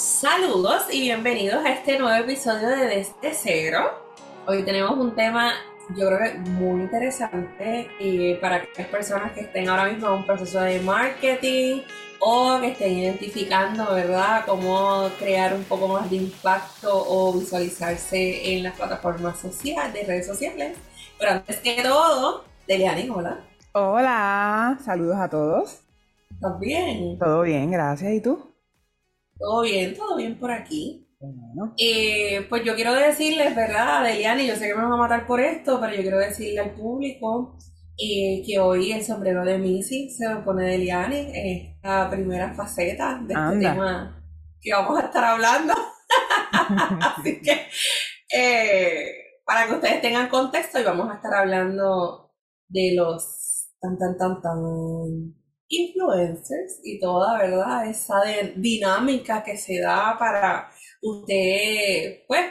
Saludos y bienvenidos a este nuevo episodio de Desde Cero. Hoy tenemos un tema, yo creo que muy interesante y para aquellas personas que estén ahora mismo en un proceso de marketing o que estén identificando, ¿verdad?, cómo crear un poco más de impacto o visualizarse en las plataformas sociales, de redes sociales. Pero antes que todo, Deliani, hola. Hola, saludos a todos. ¿Estás bien? Todo bien, gracias. ¿Y tú? Todo bien, todo bien por aquí. Eh, pues yo quiero decirles, ¿verdad, Deliani? Yo sé que me van a matar por esto, pero yo quiero decirle al público eh, que hoy el sombrero de Missy se lo pone Deliani en esta primera faceta de este tema que vamos a estar hablando. Así que, eh, para que ustedes tengan contexto, y vamos a estar hablando de los tan, tan, tan, tan influencers y toda, ¿verdad? Esa dinámica que se da para usted, pues,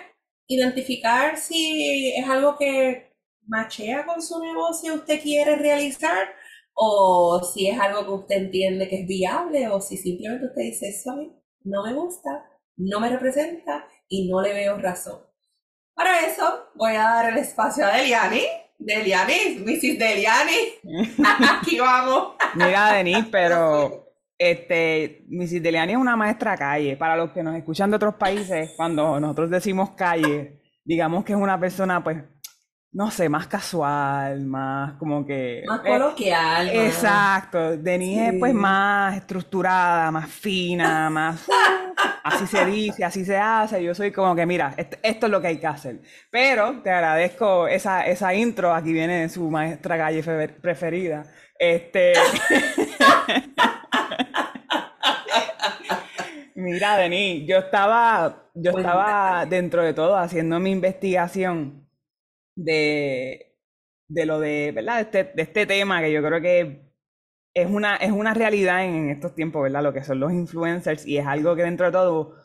identificar si es algo que machea con su negocio usted quiere realizar o si es algo que usted entiende que es viable o si simplemente usted dice, eso no me gusta, no me representa y no le veo razón. Para eso voy a dar el espacio a Deliani Deliani, Mrs. Deliani. Aquí vamos. Mira, Denis, pero este, Mrs. Deliani es una maestra calle. Para los que nos escuchan de otros países, cuando nosotros decimos calle, digamos que es una persona, pues, no sé, más casual, más como que... Más coloquial. exacto. Denise es pues más estructurada, más fina, más... así se dice, así se hace. Yo soy como que, mira, esto, es lo que hay que hacer. Pero te agradezco esa, esa intro. Aquí viene su maestra calle preferida. Este... Mira, Denis, yo estaba, yo estaba dentro de todo haciendo mi investigación de, de lo de, ¿verdad? Este, de este, tema que yo creo que es una, es una realidad en estos tiempos, ¿verdad? Lo que son los influencers y es algo que dentro de todo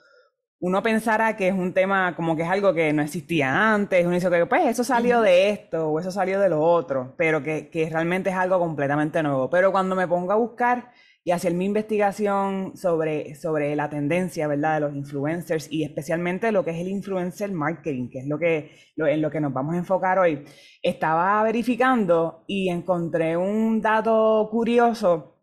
uno pensara que es un tema como que es algo que no existía antes, uno dice que pues eso salió de esto o eso salió de lo otro, pero que, que realmente es algo completamente nuevo. Pero cuando me pongo a buscar y hacer mi investigación sobre, sobre la tendencia, ¿verdad?, de los influencers y especialmente lo que es el influencer marketing, que es lo que, en lo que nos vamos a enfocar hoy. Estaba verificando y encontré un dato curioso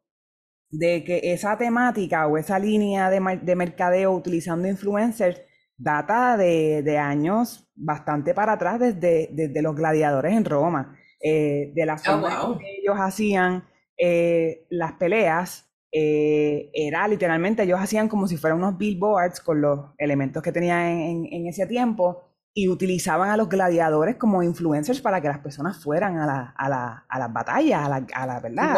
de que esa temática o esa línea de, de mercadeo utilizando influencers data de, de, años bastante para atrás, desde, desde los gladiadores en Roma, eh, de las oh, forma que ellos hacían eh, las peleas eh, era literalmente, ellos hacían como si fueran unos billboards con los elementos que tenían en, ese tiempo y utilizaban a los gladiadores como influencers para que las personas fueran a, la, a, la, a las batallas, a la, a la verdad,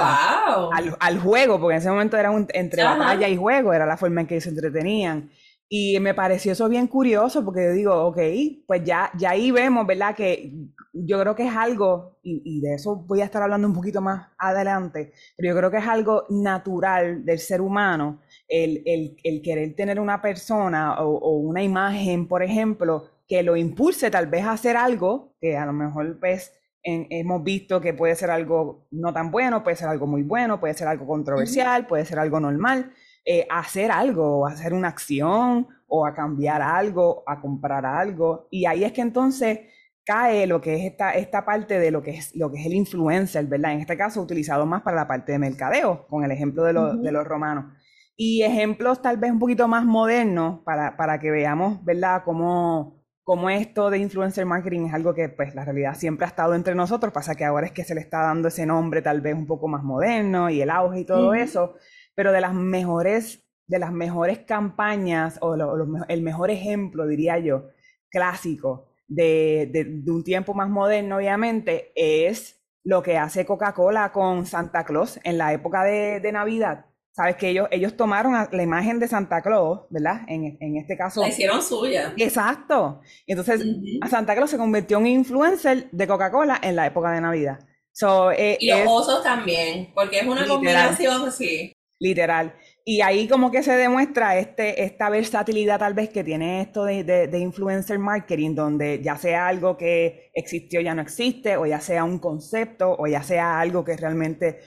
al, al, juego, porque en ese momento era un, entre batalla y juego, era la forma en que se entretenían. Y me pareció eso bien curioso porque yo digo, ok, pues ya, ya ahí vemos, ¿verdad? Que yo creo que es algo, y, de eso voy a estar hablando un poquito más adelante, pero yo creo que es algo natural del ser humano el, el, querer tener una persona o, una imagen, por ejemplo, que lo impulse tal vez a hacer algo que a lo mejor pues hemos visto que puede ser algo no tan bueno, puede ser algo muy bueno, puede ser algo controversial, puede ser algo normal eh, hacer algo, hacer una acción o a cambiar algo, a comprar algo. Y ahí es que entonces cae lo que es esta, esta parte de lo que es, lo que es el influencer, ¿verdad? En este caso utilizado más para la parte de mercadeo, con el ejemplo de, de los romanos. Y ejemplos tal vez un poquito más modernos para, para que veamos, ¿verdad? Cómo, cómo esto de influencer marketing es algo que pues la realidad siempre ha estado entre nosotros, pasa que ahora es que se le está dando ese nombre tal vez un poco más moderno y el auge y todo eso, pero de las mejores, de las mejores campañas o el mejor ejemplo, diría yo, clásico de, de, un tiempo más moderno, obviamente, es lo que hace Coca-Cola con Santa Claus en la época de, de, Navidad. Sabes que ellos, ellos tomaron la imagen de Santa Claus, ¿verdad? En, en este caso. La hicieron suya. Exacto. Entonces, a Santa Claus se convirtió en influencer de Coca-Cola en la época de Navidad. Eh, y los osos también, porque es una combinación así literal. Y ahí como que se demuestra este, esta versatilidad tal vez que tiene esto de, de, influencer marketing, donde ya sea algo que existió ya no existe, o ya sea un concepto, o ya sea algo que realmente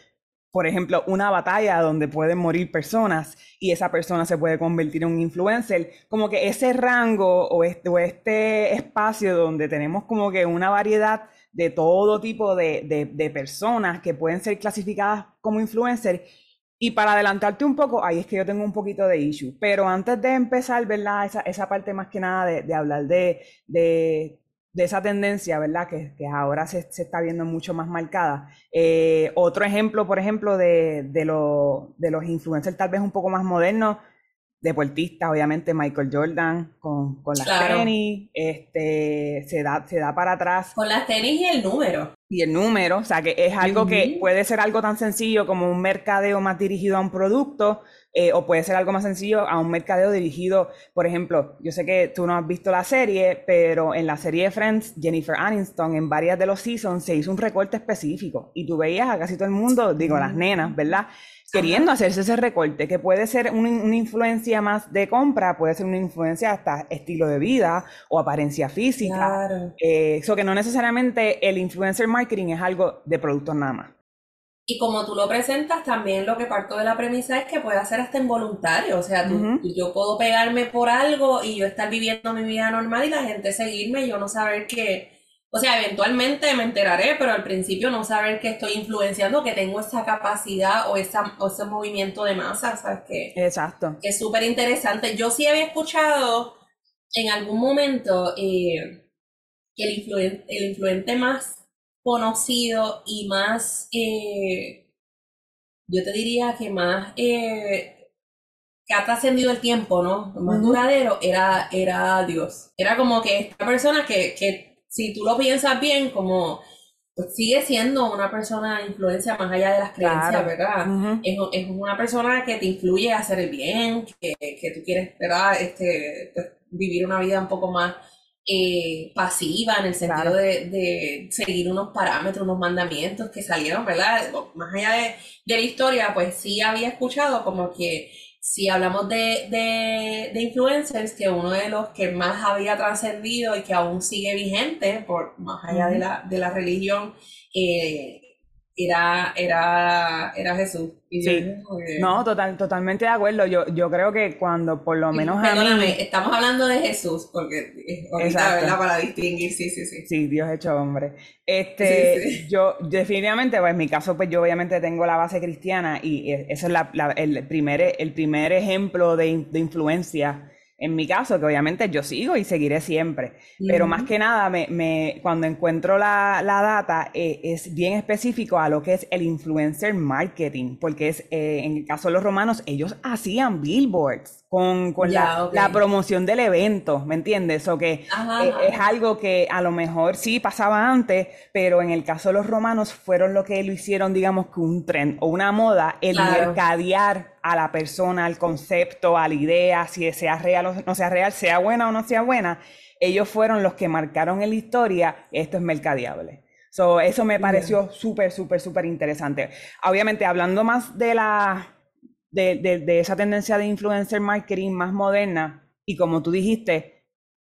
por ejemplo, una batalla donde pueden morir personas y esa persona se puede convertir en un influencer, como que ese rango o este, o este espacio donde tenemos como que una variedad de todo tipo de, de, personas que pueden ser clasificadas como influencers. Y para adelantarte un poco, ahí es que yo tengo un poquito de issue. Pero antes de empezar, ¿verdad? Esa, esa parte más que nada de, de hablar de, de esa tendencia, ¿verdad? Que, que ahora se, se, está viendo mucho más marcada. Eh, otro ejemplo, por ejemplo, de, de, lo, de, los influencers tal vez un poco más modernos, deportistas, obviamente Michael Jordan con, con las tenis, este, se, da, se da para atrás. Con las tenis y el número. Y el número, o sea que es algo que puede ser algo tan sencillo como un mercadeo más dirigido a un producto, eh, o puede ser algo más sencillo a un mercadeo dirigido, por ejemplo, yo sé que tú no has visto la serie, pero en la serie de Friends, Jennifer Aniston, en varias de los seasons se hizo un recorte específico y tú veías a casi todo el mundo, digo, las nenas, ¿verdad? Queriendo hacerse ese recorte, que puede ser una, influencia más de compra, puede ser una influencia hasta estilo de vida o apariencia física. Claro. Eso eh, que no necesariamente el influencer marketing es algo de productos nada más. Y como tú lo presentas, también lo que parto de la premisa es que puede ser hasta involuntario. O sea, yo puedo pegarme por algo y yo estar viviendo mi vida normal y la gente seguirme y yo no saber que, o sea, eventualmente me enteraré, pero al principio no saber que estoy influenciando, que tengo esa capacidad o, esa, ese movimiento de masa, ¿sabes? Que, Exacto. Que es súper interesante. Yo sí había escuchado en algún momento eh, que el, el influente más conocido y más, eh, yo te diría que más, eh, que ha trascendido el tiempo, ¿no? Más duradero era, era Dios. Era como que esta persona que, que si tú lo piensas bien, como pues sigue siendo una persona de influencia más allá de las creencias, ¿verdad? es, es, una persona que te influye a hacer el bien, que, que tú quieres, ¿verdad? Este, pues, vivir una vida un poco más eh, pasiva en el sentido de, seguir unos parámetros, unos mandamientos que salieron, ¿verdad? Más allá de, la historia, pues sí había escuchado como que si hablamos de, influencers, que uno de los que más había trascendido y que aún sigue vigente, por más allá de, la, de la religión, eh, era, era, era Jesús. No, total, totalmente de acuerdo. Yo, yo creo que cuando por lo menos a mí... estamos hablando de Jesús, porque ahorita, ¿verdad? Para distinguir, sí, sí, sí. Sí, Dios hecho hombre. Este, yo definitivamente, pues en mi caso, pues yo obviamente tengo la base cristiana y e, ese es la, el, primer, el primer ejemplo de, de influencia en mi caso, que obviamente yo sigo y seguiré siempre, pero más que nada, me, me, cuando encuentro la, la data, eh, es bien específico a lo que es el influencer marketing, porque es, eh, en el caso de los romanos, ellos hacían billboards con, con la, la, promoción del evento, ¿me entiendes? O que eh, es algo que a lo mejor sí pasaba antes, pero en el caso de los romanos fueron lo que lo hicieron, digamos, que un tren o una moda, el mercadear a la persona, al concepto, a la idea, si sea real o no sea real, sea buena o no sea buena, ellos fueron los que marcaron en la historia, esto es mercadeable. So, eso me pareció súper, súper, súper interesante. Obviamente, hablando más de la de, esa tendencia de influencer marketing más moderna. Y como tú dijiste,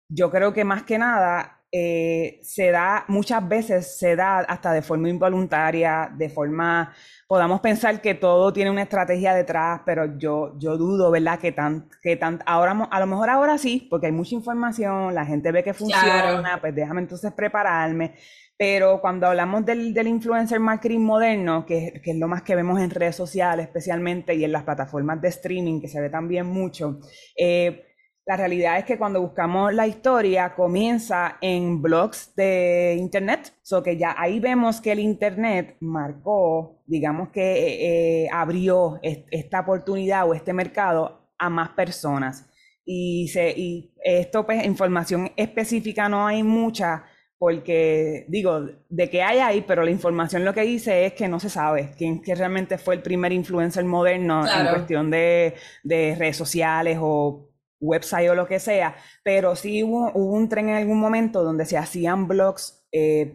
yo creo que más que nada eh, se da, muchas veces se da hasta de forma involuntaria, de forma, podamos pensar que todo tiene una estrategia detrás, pero yo, yo dudo, ¿verdad? Que tan, que tan, ahora, a lo mejor ahora sí, porque hay mucha información, la gente ve que funciona, pues déjame entonces prepararme, pero cuando hablamos del, del influencer marketing moderno, que, que, es lo más que vemos en redes sociales especialmente y en las plataformas de streaming, que se ve también mucho, eh, la realidad es que cuando buscamos la historia comienza en blogs de internet, so que ya ahí vemos que el internet marcó, digamos que eh, eh, abrió esta oportunidad o este mercado a más personas. Y, se, y esto, pues, información específica no hay mucha, porque digo, de que hay ahí, pero la información lo que dice es que no se sabe quién que realmente fue el primer influencer moderno en cuestión de, de, redes sociales o website o lo que sea, pero sí hubo, un tren en algún momento donde se hacían blogs eh,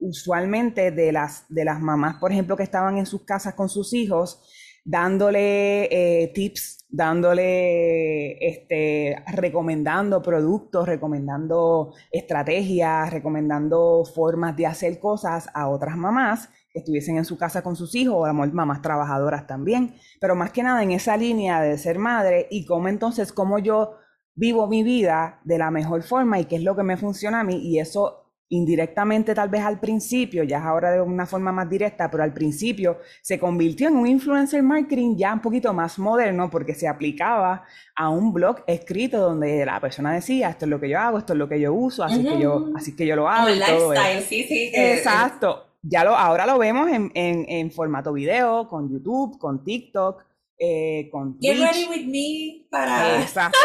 usualmente de las, de las mamás, por ejemplo, que estaban en sus casas con sus hijos, dándole eh, tips dándole, este, recomendando productos, recomendando estrategias, recomendando formas de hacer cosas a otras mamás que estuviesen en su casa con sus hijos, o mamás trabajadoras también, pero más que nada en esa línea de ser madre y cómo entonces, cómo yo vivo mi vida de la mejor forma y qué es lo que me funciona a mí y eso indirectamente tal vez al principio, ya es ahora de una forma más directa, pero al principio se convirtió en un influencer marketing ya un poquito más moderno porque se aplicaba a un blog escrito donde la persona decía, esto es lo que yo hago, esto es lo que yo uso, así que yo así que yo lo hago. el lifestyle, sí, sí. Exacto. Ya lo, ahora lo vemos en, en, formato video, con YouTube, con TikTok, eh, con Get ready with me para... Exacto.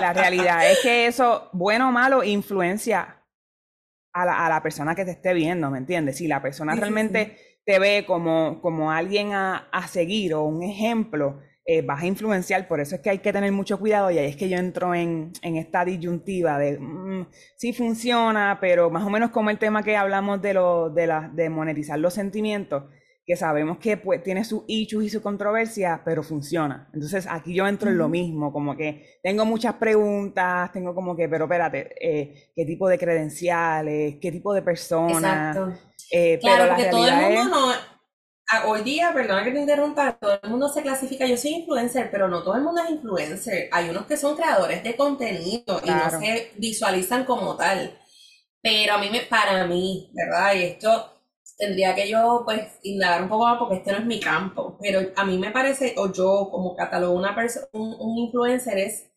La realidad es que eso, bueno o malo, influencia a la, a la persona que te esté viendo, ¿me entiendes? Si la persona realmente te ve como, como alguien a, a, seguir o un ejemplo, eh, vas a influenciar. Por eso es que hay que tener mucho cuidado y ahí es que yo entro en, en esta disyuntiva de mm, sí funciona, pero más o menos como el tema que hablamos de, lo, de, la, de monetizar los sentimientos que sabemos que pues, tiene sus issues y su controversia, pero funciona. Entonces aquí yo entro en lo mismo, como que tengo muchas preguntas, tengo como que, pero espérate, eh, ¿qué tipo de credenciales? ¿Qué tipo de persona? Exacto. Eh, claro, porque todo el mundo no... Hoy día, perdona que te interrumpa, todo el mundo se clasifica, yo soy influencer, pero no todo el mundo es influencer. Hay unos que son creadores de contenido y no se visualizan como tal. Pero a mí, me, para mí, ¿verdad? Y esto tendría que yo pues indagar un poco más porque este no es mi campo, pero a mí me parece, o yo como catalogo una persona, un, influencer es,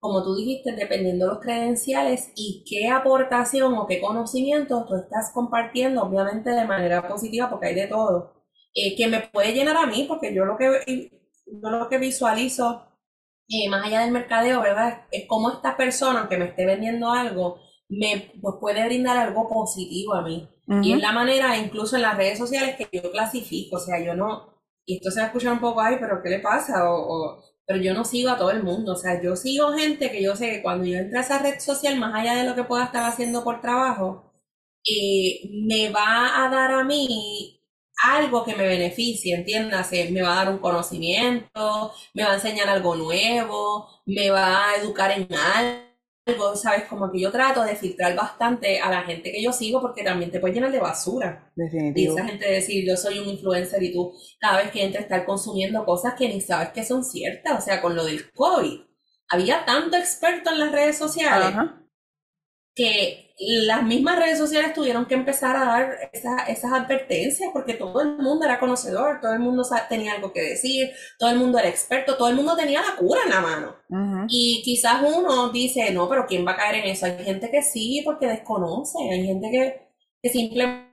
como tú dijiste, dependiendo de los credenciales y qué aportación o qué conocimiento tú estás compartiendo, obviamente de manera positiva porque hay de todo, eh, que me puede llenar a mí porque yo lo que, yo lo que visualizo eh, más allá del mercadeo, ¿verdad? Es cómo esta persona que me esté vendiendo algo me pues, puede brindar algo positivo a mí. Y es la manera, incluso en las redes sociales, que yo clasifico. O sea, yo no, y esto se va a escuchar un poco, ay, pero ¿qué le pasa? O, pero yo no sigo a todo el mundo. O sea, yo sigo gente que yo sé que cuando yo entro a esa red social, más allá de lo que pueda estar haciendo por trabajo, eh, me va a dar a mí algo que me beneficie, entiéndase, me va a dar un conocimiento, me va a enseñar algo nuevo, me va a educar en algo algo, ¿sabes? Como que yo trato de filtrar bastante a la gente que yo sigo porque también te puede llenar de basura. Definitivo. Y esa gente decir, yo soy un influencer y tú cada vez que entras estar consumiendo cosas que ni sabes que son ciertas. O sea, con lo del COVID, había tanto experto en las redes sociales que las mismas redes sociales tuvieron que empezar a dar esas advertencias porque todo el mundo era conocedor, todo el mundo tenía algo que decir, todo el mundo era experto, todo el mundo tenía la cura en la mano. Y quizás uno dice, no, pero ¿quién va a caer en eso? Hay gente que sí porque desconoce, hay gente que, que simplemente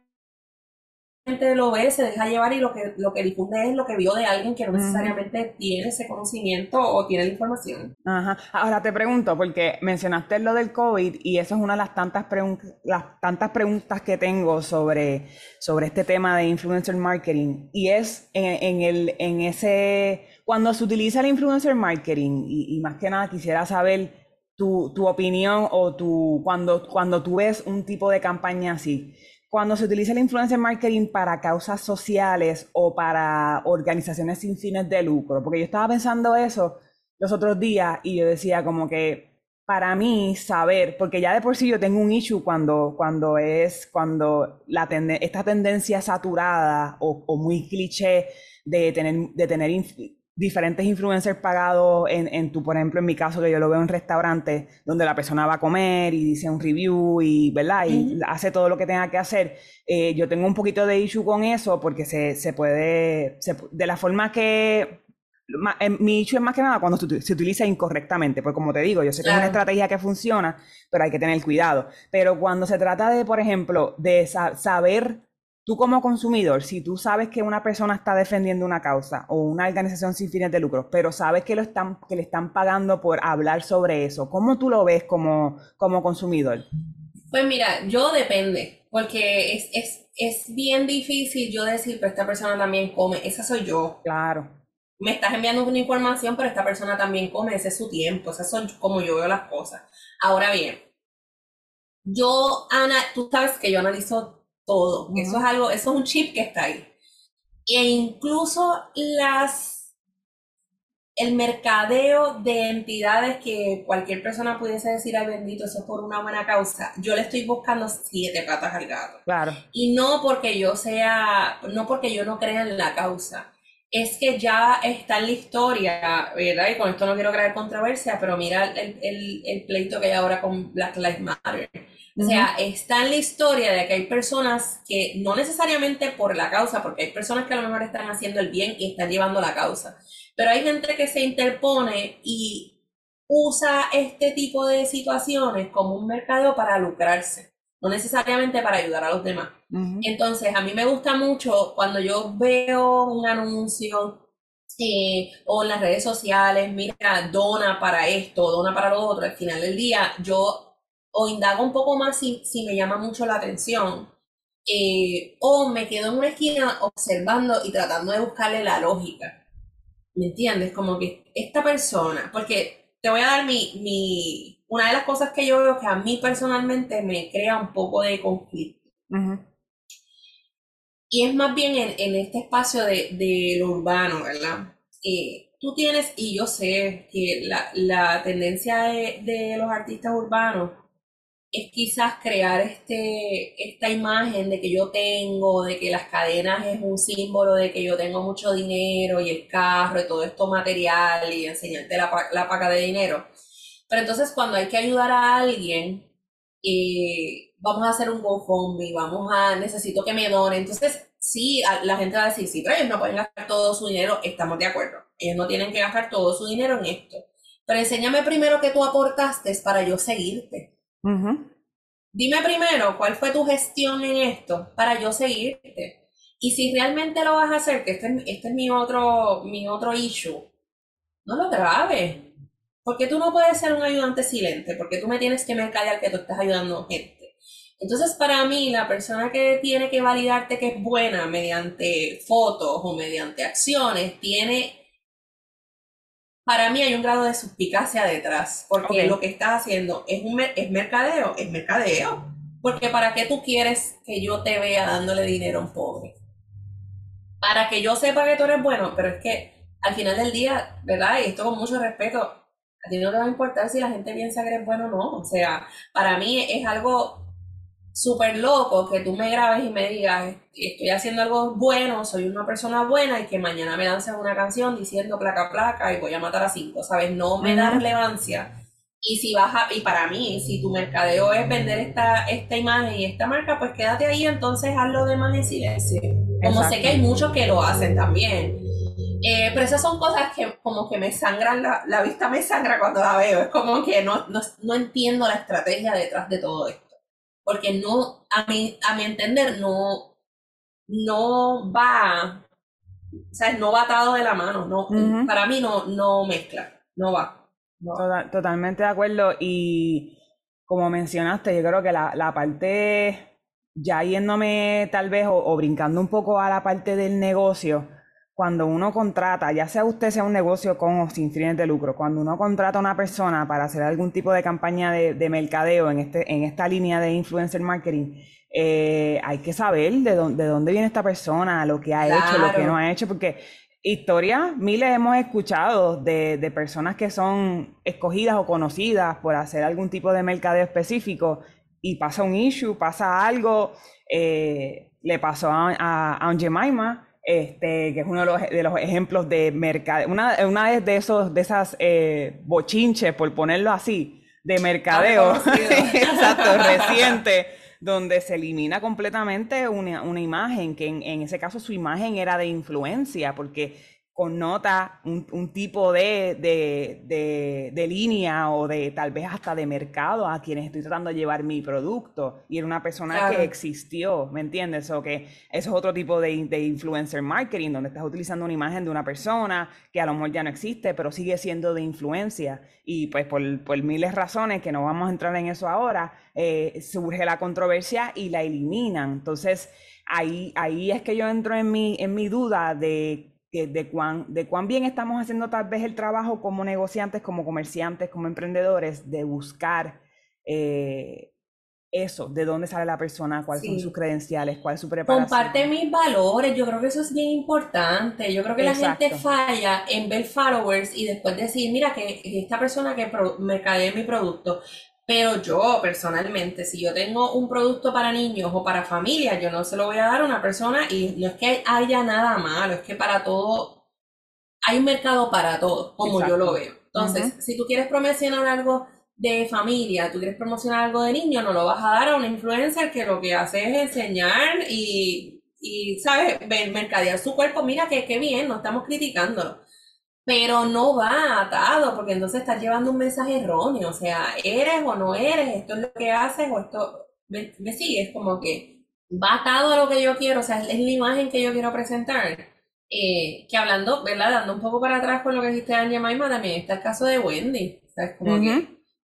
lo ve, se deja llevar y lo que, lo que difunde es lo que vio de alguien que no necesariamente tiene ese conocimiento o tiene la información. Ajá. Ahora te pregunto, porque mencionaste lo del COVID y eso es una de las tantas, las tantas preguntas que tengo sobre, sobre este tema de influencer marketing y es en, el, en ese, cuando se utiliza el influencer marketing y, más que nada quisiera saber tu, tu opinión o tu, cuando, cuando tú ves un tipo de campaña así cuando se utiliza el influencer marketing para causas sociales o para organizaciones sin fines de lucro, porque yo estaba pensando eso los otros días y yo decía como que para mí saber, porque ya de por sí yo tengo un issue cuando, cuando es, cuando la esta tendencia saturada o, o muy cliché de tener, de tener diferentes influencers pagados en, en tu, por ejemplo, en mi caso, que yo lo veo en restaurantes donde la persona va a comer y dice un review y, ¿verdad? Y hace todo lo que tenga que hacer. Eh, yo tengo un poquito de issue con eso porque se, se puede, de la forma que... Eh, mi issue es más que nada cuando se utiliza incorrectamente, porque como te digo, yo sé que es una estrategia que funciona, pero hay que tener cuidado. Pero cuando se trata de, por ejemplo, de saber Tú como consumidor, si tú sabes que una persona está defendiendo una causa o una organización sin fines de lucro, pero sabes que, lo están, que le están pagando por hablar sobre eso, ¿cómo tú lo ves como, como consumidor? Pues mira, yo depende, porque es, es, es bien difícil yo decir, pero esta persona también come, esa soy yo. Claro. Me estás enviando una información, pero esta persona también come, ese es su tiempo, esas son como yo veo las cosas. Ahora bien, yo, Ana, tú sabes que yo analizo todo. Eso es algo, eso es un chip que está ahí. E incluso las, el mercadeo de entidades que cualquier persona pudiese decir, ay bendito, eso es por una buena causa, yo le estoy buscando siete patas al gato. Claro. Y no porque yo sea, no porque yo no crea en la causa, es que ya está en la historia, ¿verdad? Y con esto no quiero crear controversia, pero mira el, el, el pleito que hay ahora con Black Lives Matter. O sea, está en la historia de que hay personas que no necesariamente por la causa, porque hay personas que a lo mejor están haciendo el bien y están llevando la causa, pero hay gente que se interpone y usa este tipo de situaciones como un mercado para lucrarse, no necesariamente para ayudar a los demás. Entonces, a mí me gusta mucho cuando yo veo un anuncio eh, o en las redes sociales, mira, dona para esto, dona para lo otro, al final del día yo o indago un poco más si, si me llama mucho la atención. Eh, o me quedo en una esquina observando y tratando de buscarle la lógica. ¿Me entiendes? Como que esta persona, porque te voy a dar mi, mi, una de las cosas que yo veo que a mí personalmente me crea un poco de conflicto. Y es más bien en, este espacio de, lo urbano, ¿verdad? Eh, tú tienes, y yo sé que la, la tendencia de, de los artistas urbanos es quizás crear este, esta imagen de que yo tengo, de que las cadenas es un símbolo de que yo tengo mucho dinero y el carro y todo esto material y enseñarte la, la paca de dinero. Pero entonces cuando hay que ayudar a alguien, eh, vamos a hacer un GoFundMe, vamos a, necesito que me donen. Entonces, sí, la gente va a decir, sí, pero ellos no pueden gastar todo su dinero, estamos de acuerdo. Ellos no tienen que gastar todo su dinero en esto. Pero enséñame primero que tú aportaste para yo seguirte. Dime primero cuál fue tu gestión en esto para yo seguirte. Y si realmente lo vas a hacer, que este, este es mi otro, mi otro issue, no lo grabes. Porque tú no puedes ser un ayudante silente, porque tú me tienes que mercadear que tú estás ayudando gente. Entonces, para mí, la persona que tiene que validarte que es buena mediante fotos o mediante acciones, tiene para mí hay un grado de suspicacia detrás, porque lo que estás haciendo es, un, es mercadeo, es mercadeo. Porque ¿para qué tú quieres que yo te vea dándole dinero a un pobre? Para que yo sepa que tú eres bueno, pero es que al final del día, ¿verdad? Y esto con mucho respeto, a ti no te va a importar si la gente piensa que eres bueno o no. O sea, para mí es algo súper loco que tú me grabes y me digas, estoy haciendo algo bueno, soy una persona buena y que mañana me lances una canción diciendo placa placa y voy a matar a cinco, ¿sabes? No me da relevancia. Y si vas a, y para mí, si tu mercadeo es vender esta, esta imagen y esta marca, pues quédate ahí, entonces haz lo demás en silencio. Como sé que hay muchos que lo hacen también. Eh, pero esas son cosas que como que me sangran, la, la, vista me sangra cuando la veo. Es como que no, no, no entiendo la estrategia detrás de todo esto porque no, a mi, a mi entender, no, no va, o sea, no va atado de la mano, no, para mí no, no mezcla, no va. totalmente de acuerdo y como mencionaste, yo creo que la, la parte, ya yéndome tal vez o brincando un poco a la parte del negocio, cuando uno contrata, ya sea usted sea un negocio con o sin fines de lucro, cuando uno contrata a una persona para hacer algún tipo de campaña de, mercadeo en, este, en esta línea de influencer marketing, eh, hay que saber de, dónde, de dónde viene esta persona, lo que ha hecho, lo que no ha hecho, porque historias, miles hemos escuchado de, de, personas que son escogidas o conocidas por hacer algún tipo de mercadeo específico y pasa un issue, pasa algo, eh, le pasó a, a, a un Jemima, este, que es uno de los, de los ejemplos de mercadeo, una, una de, esos, de esas eh, bochinches, por ponerlo así, de mercadeo, exacto, reciente, donde se elimina completamente una, una imagen, que en, en, ese caso su imagen era de influencia, porque connota un, un tipo de, de, de, línea o de tal vez hasta de mercado a quienes estoy tratando de llevar mi producto. Y era una persona que existió, ¿me entiendes? O que eso es otro tipo de, influencer marketing, donde estás utilizando una imagen de una persona que a lo mejor ya no existe, pero sigue siendo de influencia. Y pues por, por miles razones, que no vamos a entrar en eso ahora, eh, surge la controversia y la eliminan. Entonces, ahí, ahí es que yo entro en mi, en mi duda de de cuán, de cuán bien estamos haciendo tal vez el trabajo como negociantes, como comerciantes, como emprendedores, de buscar eh, eso, de dónde sale la persona, cuáles son sus credenciales, cuál es su preparación. Comparte mis valores, yo creo que eso es bien importante. Yo creo que la gente falla en ver followers y después decir, mira, que, esta persona que mercadea mi producto. Pero yo personalmente, si yo tengo un producto para niños o para familias, yo no se lo voy a dar a una persona y no es que haya nada malo, es que para todo, hay un mercado para todo, como yo lo veo. Entonces, si tú quieres promocionar algo de familia, tú quieres promocionar algo de niño, no lo vas a dar a una influencer que lo que hace es enseñar y, y ¿sabes? Mercadear su cuerpo. Mira que, qué bien, no estamos criticándolo. Pero no va atado, porque entonces estás llevando un mensaje erróneo. O sea, eres o no eres, esto es lo que haces o esto. Me, me sigues como que va atado a lo que yo quiero, o sea, es la imagen que yo quiero presentar. Eh, que hablando, ¿verdad? Dando un poco para atrás con lo que dijiste Anja Maima, también está el caso de Wendy. Es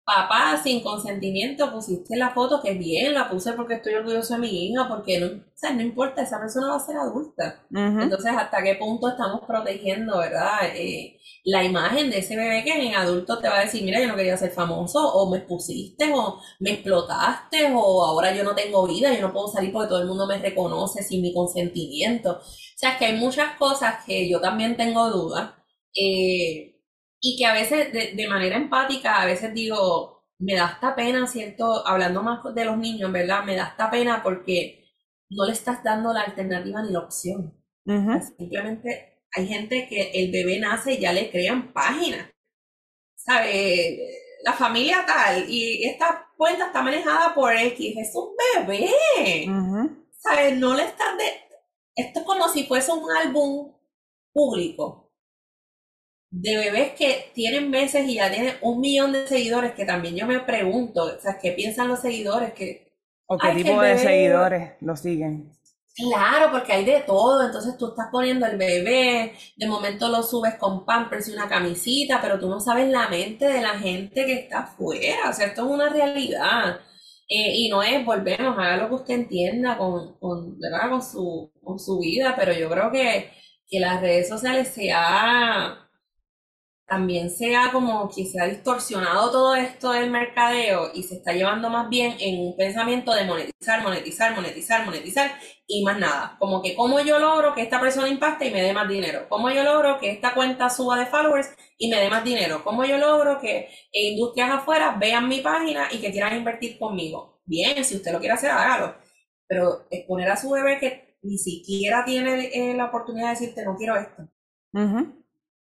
papá, sin consentimiento, pusiste la foto, que bien, la puse porque estoy orgulloso de mi hija, porque no, o sea, no importa, esa persona va a ser adulta. Entonces, ¿hasta qué punto estamos protegiendo, verdad? Eh, la imagen de ese bebé que en adulto te va a decir, mira, yo no quería ser famoso, o me expusiste, o me explotaste, o ahora yo no tengo vida, yo no puedo salir porque todo el mundo me reconoce sin mi consentimiento. O sea, es que hay muchas cosas que yo también tengo dudas. Eh, y que a veces de, manera empática, a veces digo, me da esta pena, ¿cierto? Hablando más de los niños, ¿verdad? Me da esta pena porque no le estás dando la alternativa ni la opción. Simplemente hay gente que el bebé nace y ya le crean páginas. ¿Sabe? La familia tal y esta cuenta está manejada por X. Es un bebé. ¿Sabes? No le estás de... Esto es como si fuese un álbum público de bebés que tienen meses y ya tienen un millón de seguidores, que también yo me pregunto, o sea, ¿qué piensan los seguidores? Que, ¿O qué tipo de seguidores lo siguen? Claro, porque hay de todo, entonces tú estás poniendo el bebé, de momento lo subes con pampers y una camisita, pero tú no sabes la mente de la gente que está afuera, o sea, esto es una realidad. Eh, y no es, volvemos, haga lo que usted entienda con, con, ¿verdad? con, su, con su vida, pero yo creo que, que las redes sociales se ha también sea como que se ha distorsionado todo esto del mercadeo y se está llevando más bien en un pensamiento de monetizar, monetizar, monetizar, monetizar y más nada. Como que cómo yo logro que esta persona impacte y me dé más dinero. Cómo yo logro que esta cuenta suba de followers y me dé más dinero. Cómo yo logro que industrias afuera vean mi página y que quieran invertir conmigo. Bien, si usted lo quiere hacer, hágalo. Pero exponer a su bebé que ni siquiera tiene eh, la oportunidad de decirte no quiero esto.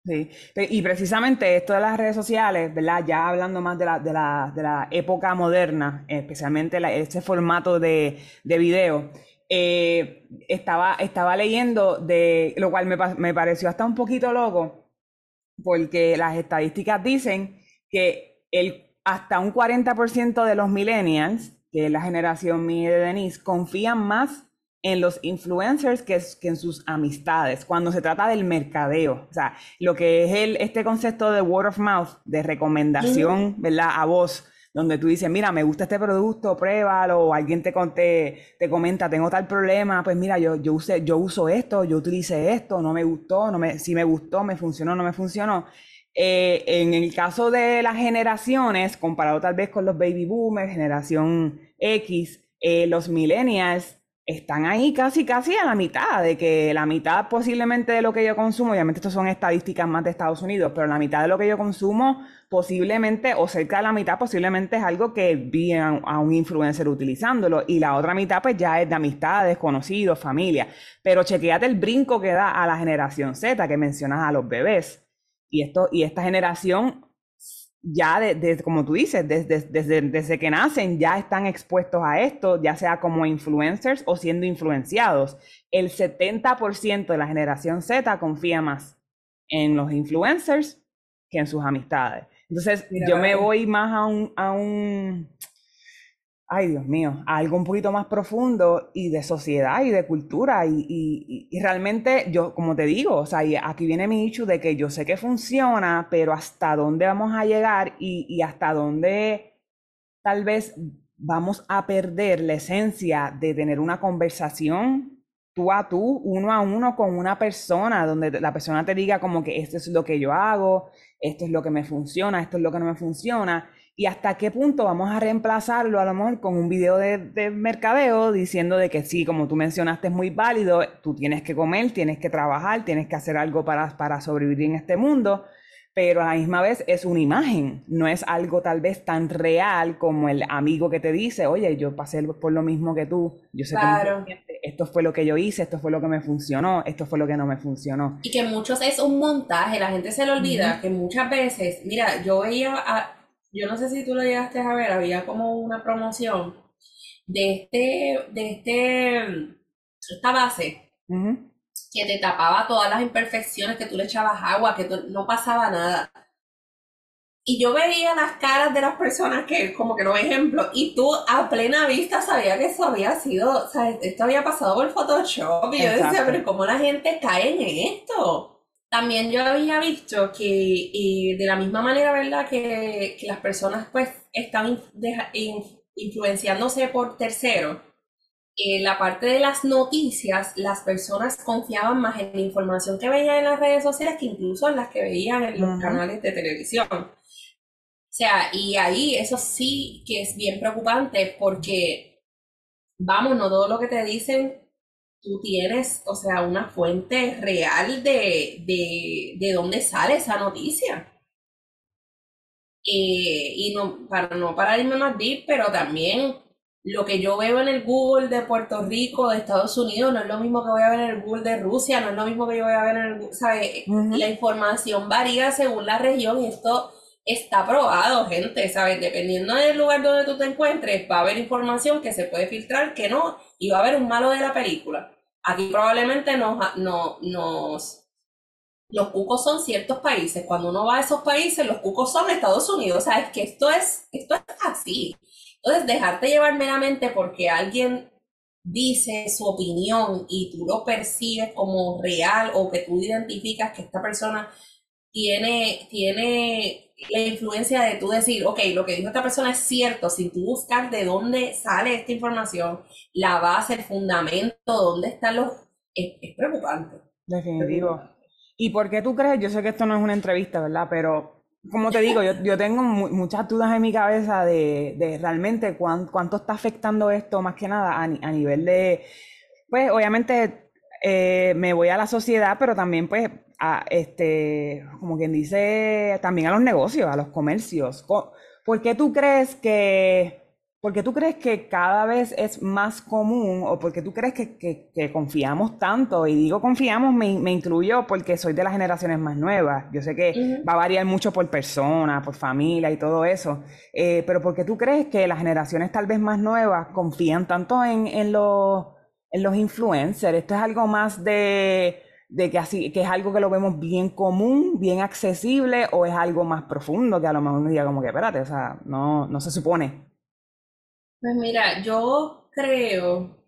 Sí, y precisamente esto de las redes sociales, ¿verdad? Ya hablando más de la, de la, de la época moderna, especialmente este formato de, de video, eh, estaba, estaba leyendo de, lo cual me, me pareció hasta un poquito loco, porque las estadísticas dicen que el, hasta un 40% de los millennials, que es la generación mía de Denise, confían más en los influencers que, que, en sus amistades, cuando se trata del mercadeo. O sea, lo que es el, este concepto de word of mouth, de recomendación, ¿verdad? A voz, donde tú dices, mira, me gusta este producto, pruébalo, o alguien te, te, te comenta, tengo tal problema, pues mira, yo, yo, usé, yo uso esto, yo utilicé esto, no me gustó, no me, si me gustó, me funcionó, no me funcionó. Eh, en el caso de las generaciones, comparado tal vez con los baby boomers, generación X, eh, los millennials, están ahí casi, casi a la mitad, de que la mitad posiblemente de lo que yo consumo, obviamente estas son estadísticas más de Estados Unidos, pero la mitad de lo que yo consumo posiblemente, o cerca de la mitad posiblemente es algo que vi a, un influencer utilizándolo, y la otra mitad pues ya es de amistades, conocidos, familia. Pero chequeate el brinco que da a la generación Z, que mencionas a los bebés. Y, esto, y esta generación ya desde, como tú dices, desde, desde, desde, que nacen ya están expuestos a esto, ya sea como influencers o siendo influenciados. El 70% de la generación Z confía más en los influencers que en sus amistades. Entonces, yo me voy más a un, a un ay Dios mío, algo un poquito más profundo y de sociedad y de cultura. Y, realmente yo, como te digo, o sea, aquí viene mi hecho de que yo sé que funciona, pero hasta dónde vamos a llegar y, hasta dónde tal vez vamos a perder la esencia de tener una conversación tú a tú, uno a uno con una persona, donde la persona te diga como que esto es lo que yo hago, esto es lo que me funciona, esto es lo que no me funciona ¿Y hasta qué punto vamos a reemplazarlo a lo mejor con un video de, de, mercadeo diciendo de que sí, como tú mencionaste, es muy válido, tú tienes que comer, tienes que trabajar, tienes que hacer algo para, para sobrevivir en este mundo, pero a la misma vez es una imagen, no es algo tal vez tan real como el amigo que te dice, oye, yo pasé por lo mismo que tú, yo sé claro. esto fue lo que yo hice, esto fue lo que me funcionó, esto fue lo que no me funcionó. Y que muchos es un montaje, la gente se le olvida que muchas veces, mira, yo veía, a, yo no sé si tú lo llegaste a ver, había como una promoción de este, de este, esta base que te tapaba todas las imperfecciones, que tú le echabas agua, que no pasaba nada. Y yo veía las caras de las personas que, como que no ejemplo, y tú a plena vista sabías que eso había sido, o sea, esto había pasado por Photoshop. Y yo decía, pero ¿cómo la gente cae en esto? También yo había visto que eh, de la misma manera, ¿verdad? Que, que las personas pues están influenciándose por terceros en la parte de las noticias, las personas confiaban más en la información que veían en las redes sociales que incluso en las que veían en los canales de televisión. O sea, y ahí eso sí que es bien preocupante porque, vamos, no todo lo que te dicen, tú tienes, o sea, una fuente real de, de, de dónde sale esa noticia. Eh, y no, para no para irme más deep, pero también lo que yo veo en el Google de Puerto Rico, de Estados Unidos, no es lo mismo que voy a ver en el Google de Rusia, no es lo mismo que yo voy a ver en el Google, ¿sabes? La información varía según la región y esto está probado, gente, ¿sabes? Dependiendo del lugar donde tú te encuentres, va a haber información que se puede filtrar, que no, y va a haber un malo de la película. Aquí probablemente nos, no, nos los cucos son ciertos países. Cuando uno va a esos países, los cucos son Estados Unidos. O sea, es que esto es, esto es así. Entonces, dejarte llevar meramente porque alguien dice su opinión y tú lo percibes como real o que tú identificas que esta persona tiene, tiene la influencia de tú decir, ok, lo que dijo esta persona es cierto, sin tú buscar de dónde sale esta información, la base, el fundamento, dónde están los... Es, preocupante. Definitivo. ¿Y por qué tú crees? Yo sé que esto no es una entrevista, ¿verdad? Pero como te digo, yo, yo tengo muchas dudas en mi cabeza de, de realmente cuánto está afectando esto, más que nada, a, a nivel de, pues obviamente eh, me voy a la sociedad, pero también pues a este, como quien dice, también a los negocios, a los comercios. ¿Por qué tú crees que ¿Por qué tú crees que cada vez es más común o porque tú crees que, confiamos tanto? Y digo confiamos, me, me, incluyo porque soy de las generaciones más nuevas. Yo sé que va a variar mucho por persona, por familia y todo eso. Eh, pero ¿por qué tú crees que las generaciones tal vez más nuevas confían tanto en, en, los, en los influencers? ¿Esto es algo más de, de que, así, que es algo que lo vemos bien común, bien accesible o es algo más profundo que a lo mejor uno diga como que, espérate, o sea, no, no se supone? Pues mira, yo creo,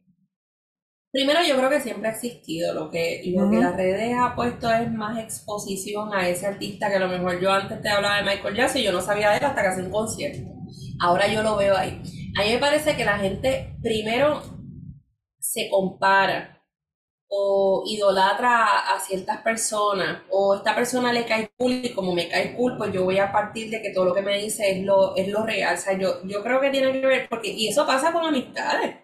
primero yo creo que siempre ha existido, lo que, lo que las redes ha puesto es más exposición a ese artista que a lo mejor yo antes te hablaba de Michael Jackson y yo no sabía de él hasta que hace un concierto. Ahora yo lo veo ahí. A mí me parece que la gente primero se compara o idolatra a, ciertas personas, o esta persona le cae cool y como me cae cool, pues yo voy a partir de que todo lo que me dice es lo, es lo real. O sea, yo, yo creo que tiene que ver, porque, y eso pasa con amistades.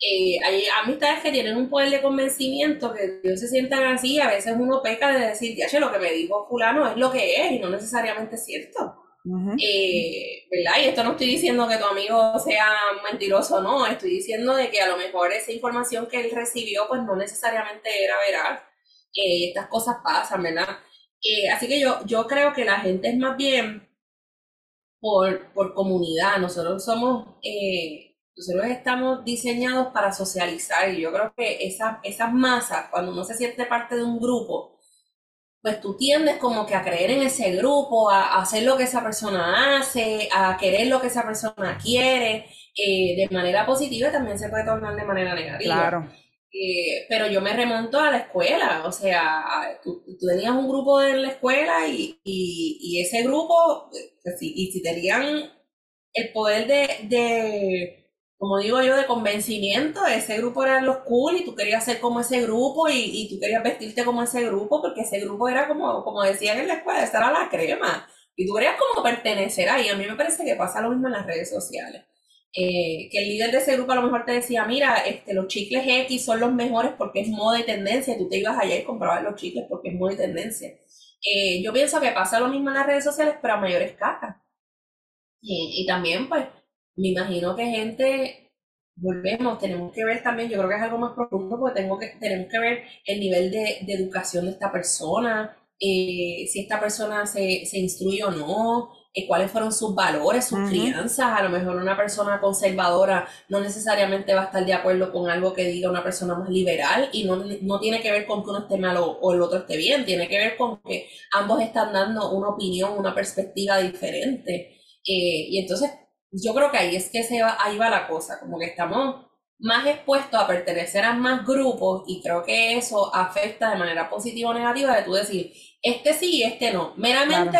Eh, hay amistades que tienen un poder de convencimiento que Dios se sientan así, a veces uno peca de decir, ya, lo que me dijo fulano es lo que es y no necesariamente es cierto. Eh, ¿Verdad? Y esto no estoy diciendo que tu amigo sea mentiroso, no, estoy diciendo de que a lo mejor esa información que él recibió pues no necesariamente era veraz. Eh, estas cosas pasan, ¿verdad? Eh, así que yo, yo creo que la gente es más bien por, por comunidad, nosotros somos, nosotros estamos diseñados para socializar y yo creo que esas, esas masas, cuando uno se siente parte de un grupo, pues tú tiendes como que a creer en ese grupo, a, hacer lo que esa persona hace, a querer lo que esa persona quiere, eh, de manera positiva y también se puede tornar de manera negativa. Claro. Eh, pero yo me remonto a la escuela, o sea, tú, tenías un grupo en la escuela y, y, ese grupo, pues, y si tenían el poder de como digo yo, de convencimiento. Ese grupo eran los cool y tú querías ser como ese grupo y, y, tú querías vestirte como ese grupo porque ese grupo era como, como decían en la escuela, esa era la crema. Y tú querías como pertenecer ahí. A mí me parece que pasa lo mismo en las redes sociales. Eh, que el líder de ese grupo a lo mejor te decía, mira, este, los chicles X son los mejores porque es moda y tendencia, tú te ibas allá y comprabas los chicles porque es moda y tendencia. Eh, yo pienso que pasa lo mismo en las redes sociales, pero a mayor escala. Y, y también, pues, me imagino que gente, volvemos, tenemos que ver también, yo creo que es algo más profundo, porque tengo que, tenemos que ver el nivel de, de educación de esta persona, eh, si esta persona se, se instruye o no, eh, cuáles fueron sus valores, sus crianzas. A lo mejor una persona conservadora no necesariamente va a estar de acuerdo con algo que diga una persona más liberal y no, no tiene que ver con que uno esté mal o, el otro esté bien, tiene que ver con que ambos están dando una opinión, una perspectiva diferente. Eh, y entonces yo creo que ahí es que se va, ahí va la cosa, como que estamos más expuestos a pertenecer a más grupos y creo que eso afecta de manera positiva o negativa de tú decir, este sí y este no. Meramente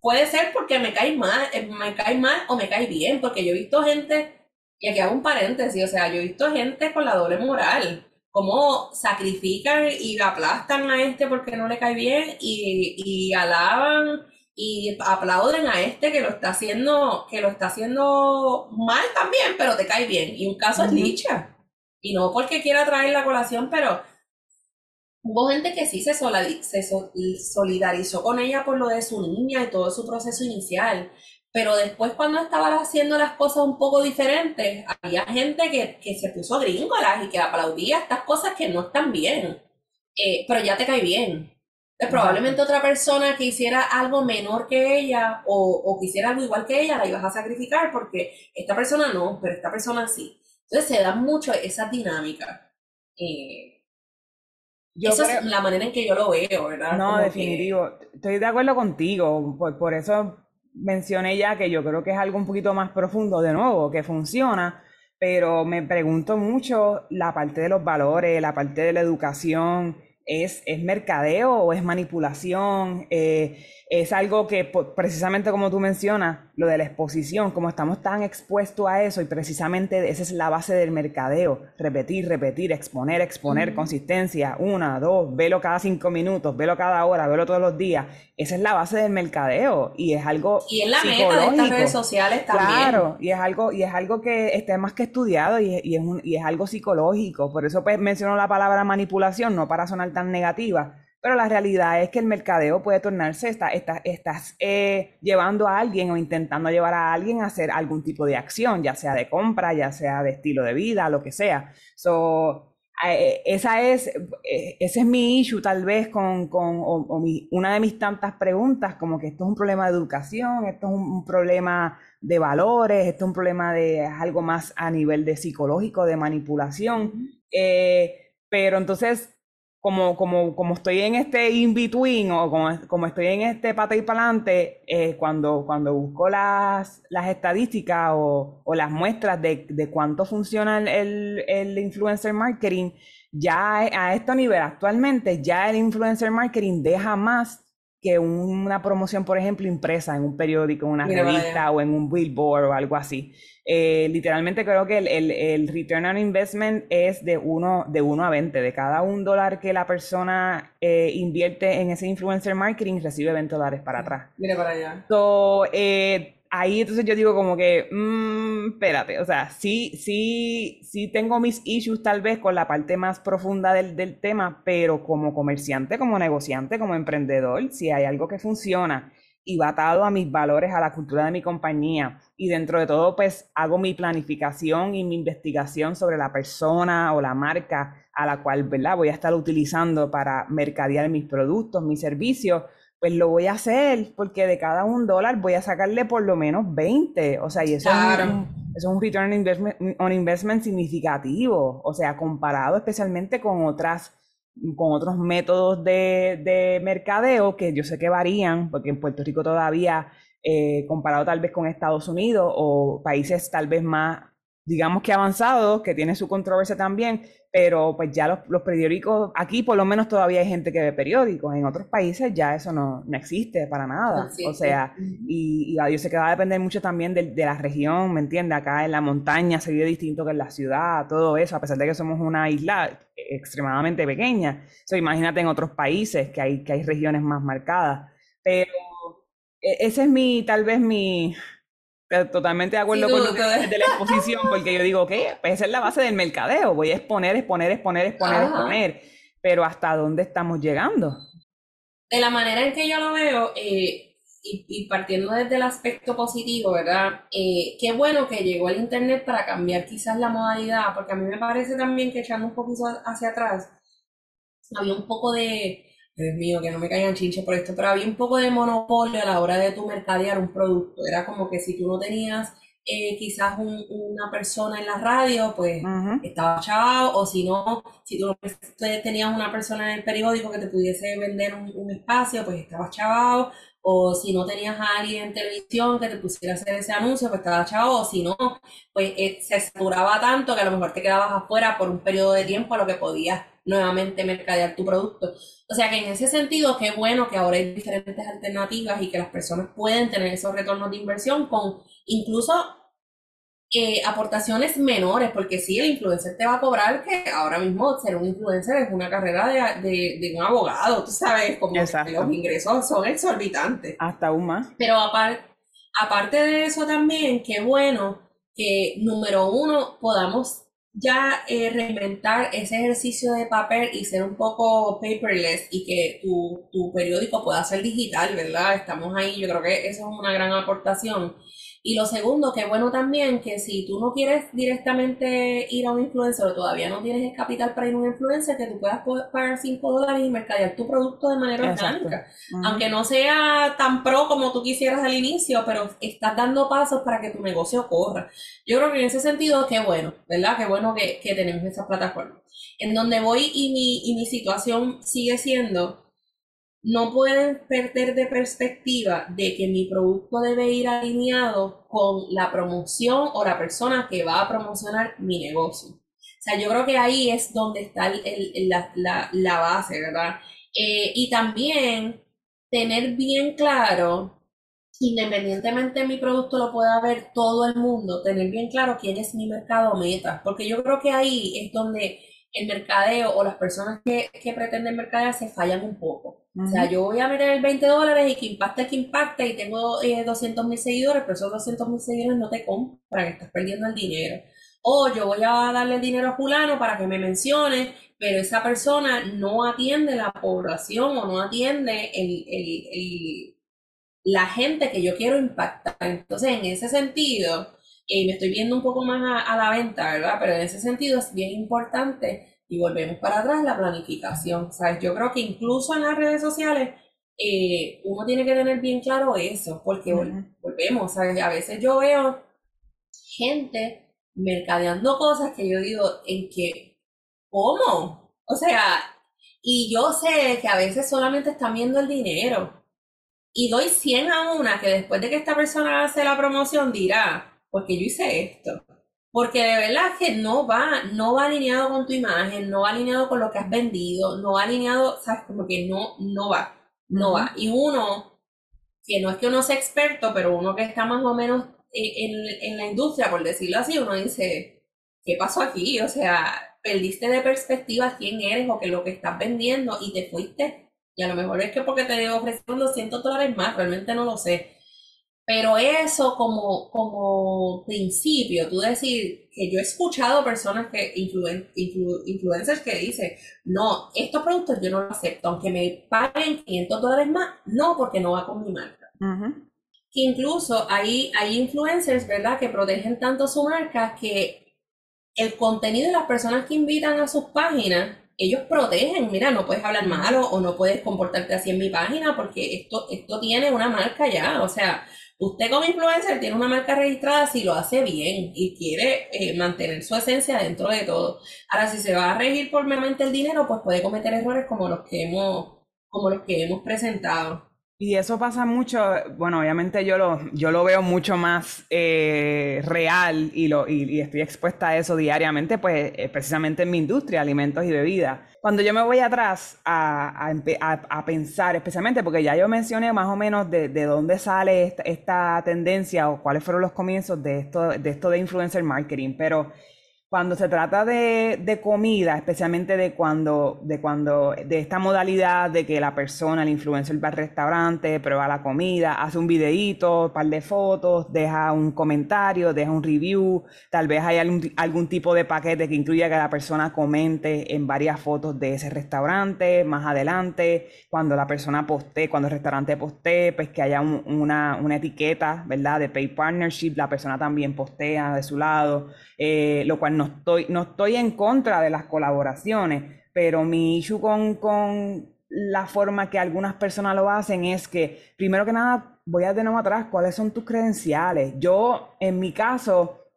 puede ser porque me cae mal, eh, me cae mal o me cae bien, porque yo he visto gente, y aquí hago un paréntesis, o sea, yo he visto gente con la doble moral, como sacrifican y aplastan a este porque no le cae bien y, y alaban y aplauden a este que lo está haciendo, que lo está haciendo mal también, pero te cae bien. Y un caso es Licha. Y no porque quiera traer la colación, pero hubo gente que sí se, solidarizó con ella por lo de su niña y todo su proceso inicial. Pero después cuando estaba haciendo las cosas un poco diferentes, había gente que, que se puso gringolas y que aplaudía estas cosas que no están bien. Eh, pero ya te cae bien. Pues probablemente otra persona que hiciera algo menor que ella o, o que hiciera algo igual que ella, la ibas a sacrificar porque esta persona no, pero esta persona sí. Entonces se da mucho esa dinámica. Eh, esa es la manera en que yo lo veo, ¿verdad? No, definitivo. Estoy de acuerdo contigo. Por, por eso mencioné ya que yo creo que es algo un poquito más profundo, de nuevo, que funciona, pero me pregunto mucho la parte de los valores, la parte de la educación ¿Es, es mercadeo o es manipulación? Eh, es algo que precisamente como tú mencionas, lo de la exposición, como estamos tan expuestos a eso y precisamente esa es la base del mercadeo, repetir, repetir, exponer, exponer, consistencia, una, dos, velo cada cinco minutos, velo cada hora, velo todos los días, esa es la base del mercadeo y es algo Y es la meta de estas redes sociales también. Claro, y es algo, y es algo que está más que estudiado y, y, es, y es algo psicológico, por eso pues, menciono la palabra manipulación, no para sonar tan negativa, pero la realidad es que el mercadeo puede tornarse, está, estás eh, llevando a alguien o intentando llevar a alguien a hacer algún tipo de acción, ya sea de compra, ya sea de estilo de vida, lo que sea. So, eh, esa es, eh, ese es mi issue tal vez con, con una de mis tantas preguntas, como que esto es un problema de educación, esto es un, problema de valores, esto es un problema de algo más a nivel de psicológico, de manipulación. pero entonces como, como, como estoy en este in-between o como, como, estoy en este pata y para adelante, eh, cuando, cuando busco las, las estadísticas o, o las muestras de, de, cuánto funciona el, el, influencer marketing, ya a este nivel actualmente, ya el influencer marketing deja más que una promoción, por ejemplo, impresa en un periódico, en una revista o en un billboard o algo así. Eh, literalmente creo que el, el, el, return on investment es de 1 de uno a 20. De cada un dólar que la persona eh, invierte en ese influencer marketing, recibe 20 dólares para atrás. Mira para allá. So, eh, ahí entonces yo digo como que, mmm, espérate, o sea, sí, sí, sí tengo mis issues tal vez con la parte más profunda del, del tema, pero como comerciante, como negociante, como emprendedor, si hay algo que funciona y va atado a mis valores, a la cultura de mi compañía. Y dentro de todo, pues hago mi planificación y mi investigación sobre la persona o la marca a la cual ¿verdad? voy a estar utilizando para mercadear mis productos, mis servicios pues lo voy a hacer porque de cada un dólar voy a sacarle por lo menos 20. O sea, y eso, es, un, es un return on investment, significativo. O sea, comparado especialmente con otras con otros métodos de, de mercadeo que yo sé que varían, porque en Puerto Rico todavía, eh, comparado tal vez con Estados Unidos o países tal vez más, digamos que avanzados, que tiene su controversia también, pero pues ya los, los, periódicos, aquí por lo menos todavía hay gente que ve periódicos, en otros países ya eso no, no existe para nada, o sea, y, y, yo sé que va a depender mucho también de, de la región, ¿me entiendes? Acá en la montaña se vive distinto que en la ciudad, todo eso, a pesar de que somos una isla extremadamente pequeña, so, imagínate en otros países que hay, que hay regiones más marcadas, pero e, ese es mi, tal vez mi, totalmente de acuerdo con lo que de la exposición, porque yo digo, ¿qué? Pues esa es la base del mercadeo, voy a exponer, exponer, exponer, exponer, exponer, pero ¿hasta dónde estamos llegando? De la manera en que yo lo veo, eh, y, partiendo desde el aspecto positivo, ¿verdad? Eh, qué bueno que llegó el Internet para cambiar quizás la modalidad, porque a mí me parece también que echando un poquito hacia atrás, había un poco de, Dios mío, que no me caigan chinches por esto, pero había un poco de monopolio a la hora de tu mercadear un producto. Era como que si tú no tenías eh, quizás una persona en la radio, pues estaba chavado, o si no, si tú no tenías una persona en el periódico que te pudiese vender un, un espacio, pues estaba chavado, o si no tenías a alguien en televisión que te pusiera a hacer ese anuncio, pues estaba chavo, o si no, pues eh, se saturaba tanto que a lo mejor te quedabas afuera por un periodo de tiempo a lo que podías nuevamente mercadear tu producto. O sea que en ese sentido, qué bueno que ahora hay diferentes alternativas y que las personas pueden tener esos retornos de inversión con incluso eh, aportaciones menores, porque sí, el influencer te va a cobrar que ahora mismo ser un influencer es una carrera de, un abogado, tú sabes, como los ingresos son exorbitantes. Hasta aún más. Pero aparte, aparte de eso también, qué bueno que número uno podamos ya eh, reinventar ese ejercicio de papel y ser un poco paperless y que tu, tu periódico pueda ser digital, ¿verdad? Estamos ahí, yo creo que eso es una gran aportación. Y lo segundo, que bueno también que si tú no quieres directamente ir a un influencer o todavía no tienes el capital para ir a un influencer, que tú puedas pagar 5 dólares y mercadear tu producto de manera orgánica. Aunque no sea tan pro como tú quisieras al inicio, pero estás dando pasos para que tu negocio corra. Yo creo que en ese sentido, qué bueno, ¿verdad? Qué bueno que, que tenemos esa plataforma. En donde voy y mi, y mi situación sigue siendo no pueden perder de perspectiva de que mi producto debe ir alineado con la promoción o la persona que va a promocionar mi negocio. O sea, yo creo que ahí es donde está la, base, ¿verdad? Eh, y también tener bien claro, independientemente de mi producto lo pueda ver todo el mundo, tener bien claro quién es mi mercado meta, porque yo creo que ahí es donde el mercadeo o las personas que, pretenden mercadear se fallan un poco. O sea, yo voy a meter el 20 dólares y que impacte, que impacte y tengo eh, 200 mil seguidores, pero esos 200 mil seguidores no te compran, estás perdiendo el dinero. O yo voy a darle dinero a fulano para que me mencione, pero esa persona no atiende la población o no atiende el, la gente que yo quiero impactar. Entonces, en ese sentido, y me estoy viendo un poco más a, la venta, ¿verdad? Pero en ese sentido es bien importante y volvemos para atrás la planificación. ¿sabes? Yo creo que incluso en las redes sociales eh, uno tiene que tener bien claro eso, porque volvemos, ¿sabes? A veces yo veo gente mercadeando cosas que yo digo, ¿en qué? ¿Cómo? O sea, y yo sé que a veces solamente están viendo el dinero. Y doy 100 a una que después de que esta persona hace la promoción dirá, porque yo hice esto. Porque de verdad que no va, no va alineado con tu imagen, no va alineado con lo que has vendido, no va alineado, sabes, como que no, no va, no va. Y uno, que no es que uno sea experto, pero uno que está más o menos eh, en, en la industria, por decirlo así, uno dice, ¿qué pasó aquí? O sea, perdiste de perspectiva quién eres o que lo que estás vendiendo y te fuiste. Y a lo mejor es que porque te ofrecieron 200 dólares más, realmente no lo sé. Pero eso como, como principio, tú decir que yo he escuchado personas que, influencers que dicen, no, estos productos yo no los acepto, aunque me paguen 500 dólares más, no, porque no va con mi marca. Que incluso hay, hay influencers, ¿verdad?, que protegen tanto su marca que el contenido de las personas que invitan a sus páginas, ellos protegen, mira, no puedes hablar malo o no puedes comportarte así en mi página porque esto, esto tiene una marca ya, o sea, Usted como influencer tiene una marca registrada si lo hace bien y quiere eh, mantener su esencia dentro de todo. Ahora, si se va a regir por meramente el dinero, pues puede cometer errores como los que hemos, como los que hemos presentado. Y eso pasa mucho, bueno, obviamente yo lo, yo lo veo mucho más eh, real y, lo, y, estoy expuesta a eso diariamente, pues eh, precisamente en mi industria, alimentos y bebidas. Cuando yo me voy atrás a, a, pensar, especialmente porque ya yo mencioné más o menos de, de dónde sale esta, esta, tendencia o cuáles fueron los comienzos de esto, de esto de influencer marketing, pero cuando se trata de, comida, especialmente de cuando, de cuando, de esta modalidad de que la persona, el influencer va al restaurante, prueba la comida, hace un videíto, un par de fotos, deja un comentario, deja un review, tal vez hay algún, tipo de paquete que incluya que la persona comente en varias fotos de ese restaurante, más adelante, cuando la persona postee, cuando el restaurante postee, pues que haya una, una, etiqueta, ¿verdad? De Pay Partnership, la persona también postea de su lado, eh, lo cual no estoy, no estoy en contra de las colaboraciones, pero mi issue con, con la forma que algunas personas lo hacen es que, primero que nada, voy a de nuevo atrás, ¿cuáles son tus credenciales? Yo, en mi caso,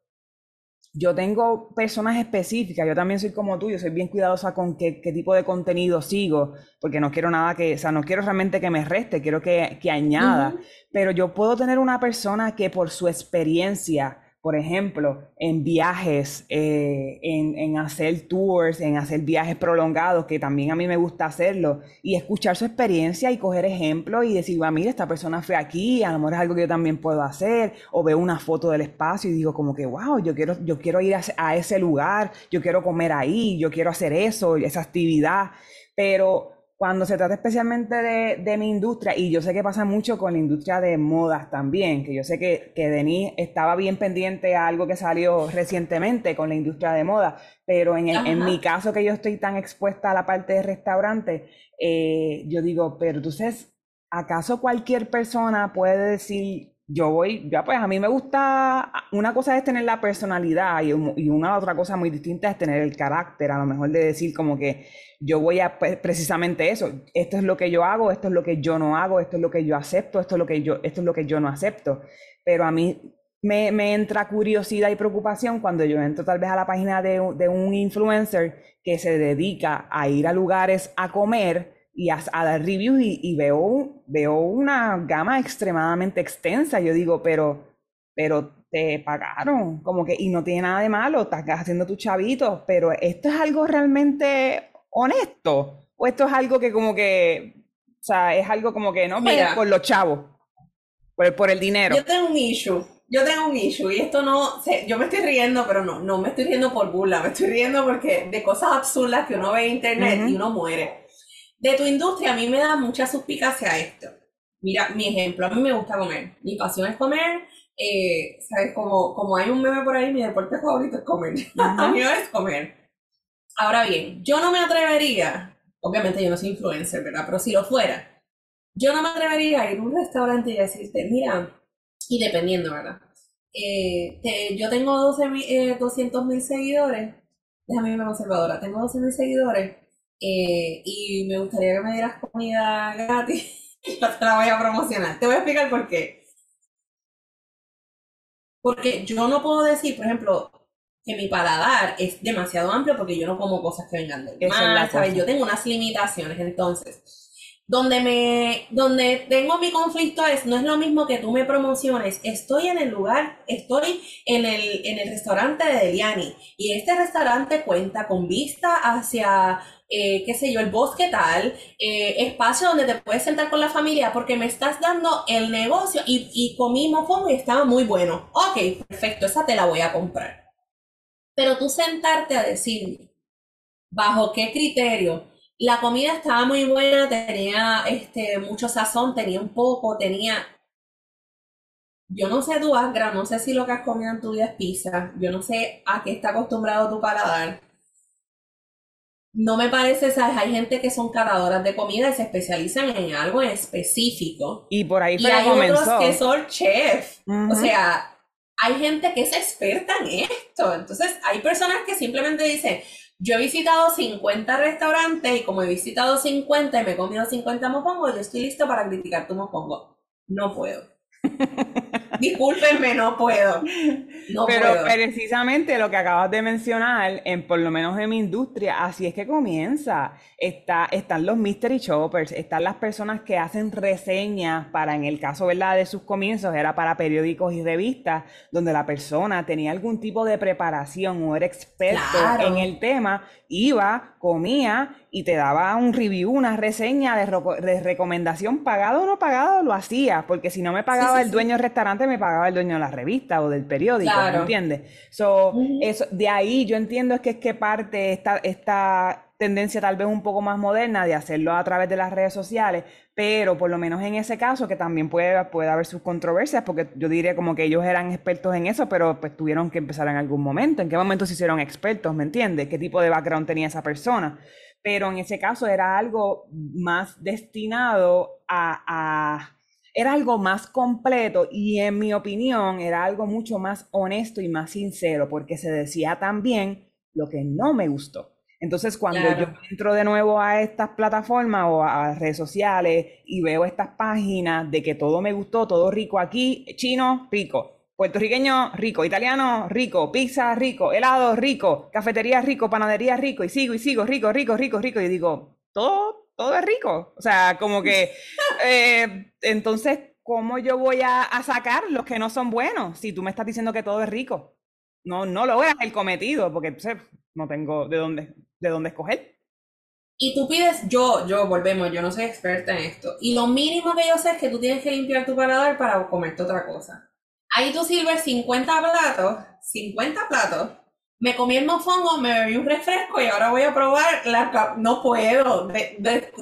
yo tengo personas específicas, yo también soy como tú, yo soy bien cuidadosa con qué, qué, tipo de contenido sigo, porque no quiero nada que, o sea, no quiero realmente que me reste, quiero que, que añada, pero yo puedo tener una persona que por su experiencia por ejemplo, en viajes, eh, en, hacer tours, en hacer viajes prolongados, que también a mí me gusta hacerlo, y escuchar su experiencia y coger ejemplos y decir, mira, esta persona fue aquí, a lo mejor es algo que yo también puedo hacer, o veo una foto del espacio y digo como que, wow, yo quiero, yo quiero ir a, a ese lugar, yo quiero comer ahí, yo quiero hacer eso, esa actividad, pero cuando se trata especialmente de, mi industria, y yo sé que pasa mucho con la industria de modas también, que yo sé que, que Denise estaba bien pendiente a algo que salió recientemente con la industria de moda, pero en, en mi caso que yo estoy tan expuesta a la parte de restaurante, eh, yo digo, pero entonces, ¿acaso cualquier persona puede decir yo voy, ya pues a mí me gusta, una cosa es tener la personalidad y, y, una otra cosa muy distinta es tener el carácter, a lo mejor de decir como que yo voy a pues, precisamente eso, esto es lo que yo hago, esto es lo que yo no hago, esto es lo que yo acepto, esto es lo que yo, esto es lo que yo no acepto. Pero a mí me, me entra curiosidad y preocupación cuando yo entro tal vez a la página de, de un influencer que se dedica a ir a lugares a comer y a, dar reviews y, veo, veo una gama extremadamente extensa. Yo digo, pero, pero te pagaron, como que, y no tiene nada de malo, estás haciendo tu chavito, pero esto es algo realmente honesto, o esto es algo que como que, o sea, es algo como que, no, Mira, por los chavos, por, por el dinero. Yo tengo un issue yo tengo un issue y esto no, yo me estoy riendo, pero no, no me estoy riendo por burla, me estoy riendo porque de cosas absurdas que uno ve en internet y uno muere de tu industria a mí me da mucha suspicacia esto. Mira, mi ejemplo, a mí me gusta comer. Mi pasión es comer. Eh, ¿Sabes? Como, como hay un meme por ahí, mi deporte favorito es comer. a mí es comer. Ahora bien, yo no me atrevería, obviamente yo no soy influencer, ¿verdad? Pero si lo fuera, yo no me atrevería a ir a un restaurante y decirte, mira, y dependiendo, ¿verdad? Eh, yo tengo 12, eh, 200 mil seguidores, déjame irme conservadora, tengo 12 mil seguidores, eh, y me gustaría que me dieras comida gratis. Yo te la voy a promocionar. Te voy a explicar por qué. Porque yo no puedo decir, por ejemplo, que mi paladar es demasiado amplio porque yo no como cosas que vengan del mar, ¿sabes? Yo tengo unas limitaciones, entonces, donde me, donde tengo mi conflicto es, no es lo mismo que tú me promociones, estoy en el lugar, estoy en el, en el restaurante de Deliani, y este restaurante cuenta con vista hacia eh, qué sé yo, el bosque tal, eh, espacio donde te puedes sentar con la familia porque me estás dando el negocio y, y comimos como y estaba muy bueno. Ok, perfecto, esa te la voy a comprar. Pero tú sentarte a decir, ¿bajo qué criterio? La comida estaba muy buena, tenía este, mucho sazón, tenía un poco, tenía... Yo no sé tu Agra, no sé si lo que has comido en tu vida es pizza, yo no sé a qué está acostumbrado tu paladar no me parece, ¿sabes? Hay gente que son catadoras de comida y se especializan en algo específico. Y por ahí y hay otros que son chef. O sea, hay gente que es experta en esto. Entonces, hay personas que simplemente dicen, yo he visitado 50 restaurantes y como he visitado 50 y me he comido 50 mopongos, yo estoy listo para criticar tu mopongo. No puedo. Discúlpenme, no puedo. Pero precisamente lo que acabas de mencionar, en, por lo menos en mi industria, así es que comienza. Está, están los mystery shoppers, están las personas que hacen reseñas para, en el caso ¿verdad? de sus comienzos, era para periódicos y revistas, donde la persona tenía algún tipo de preparación o era experto en el tema, iba, comía y te daba un review, una reseña de, recomendación, pagado o no pagado, lo hacía, porque si no me pagaba el dueño del restaurante me pagaba el dueño de la revista o del periódico, ¿me entiendes? So, eso, de ahí yo entiendo es que es que parte esta, esta tendencia tal vez un poco más moderna de hacerlo a través de las redes sociales, pero por lo menos en ese caso que también puede, puede haber sus controversias, porque yo diría como que ellos eran expertos en eso, pero pues tuvieron que empezar en algún momento. ¿En qué momento se hicieron expertos? ¿Me entiendes? ¿Qué tipo de background tenía esa persona? Pero en ese caso era algo más destinado a, a era algo más completo y en mi opinión era algo mucho más honesto y más sincero, porque se decía también lo que no me gustó. Entonces, cuando yo entro de nuevo a estas plataformas o a redes sociales y veo estas páginas de que todo me gustó, todo rico aquí, chino, rico, puertorriqueño, rico, italiano, rico, pizza, rico, helado, rico, cafetería, rico, panadería, rico, y sigo y sigo, rico, rico, rico, rico, y digo, todo, todo es rico. O sea, como que, eh, entonces, ¿cómo yo voy a, a sacar los que no son buenos si tú me estás diciendo que todo es rico? No, no lo veas el cometido, porque no tengo de dónde, de dónde escoger. Y tú pides, yo, yo, volvemos, yo no soy experta en esto. Y lo mínimo que yo sé es que tú tienes que limpiar tu paladar para comerte otra cosa. Ahí tú sirves 50 platos, 50 platos. Me comí el mofongo, me bebí un refresco y ahora voy a probar la... No puedo,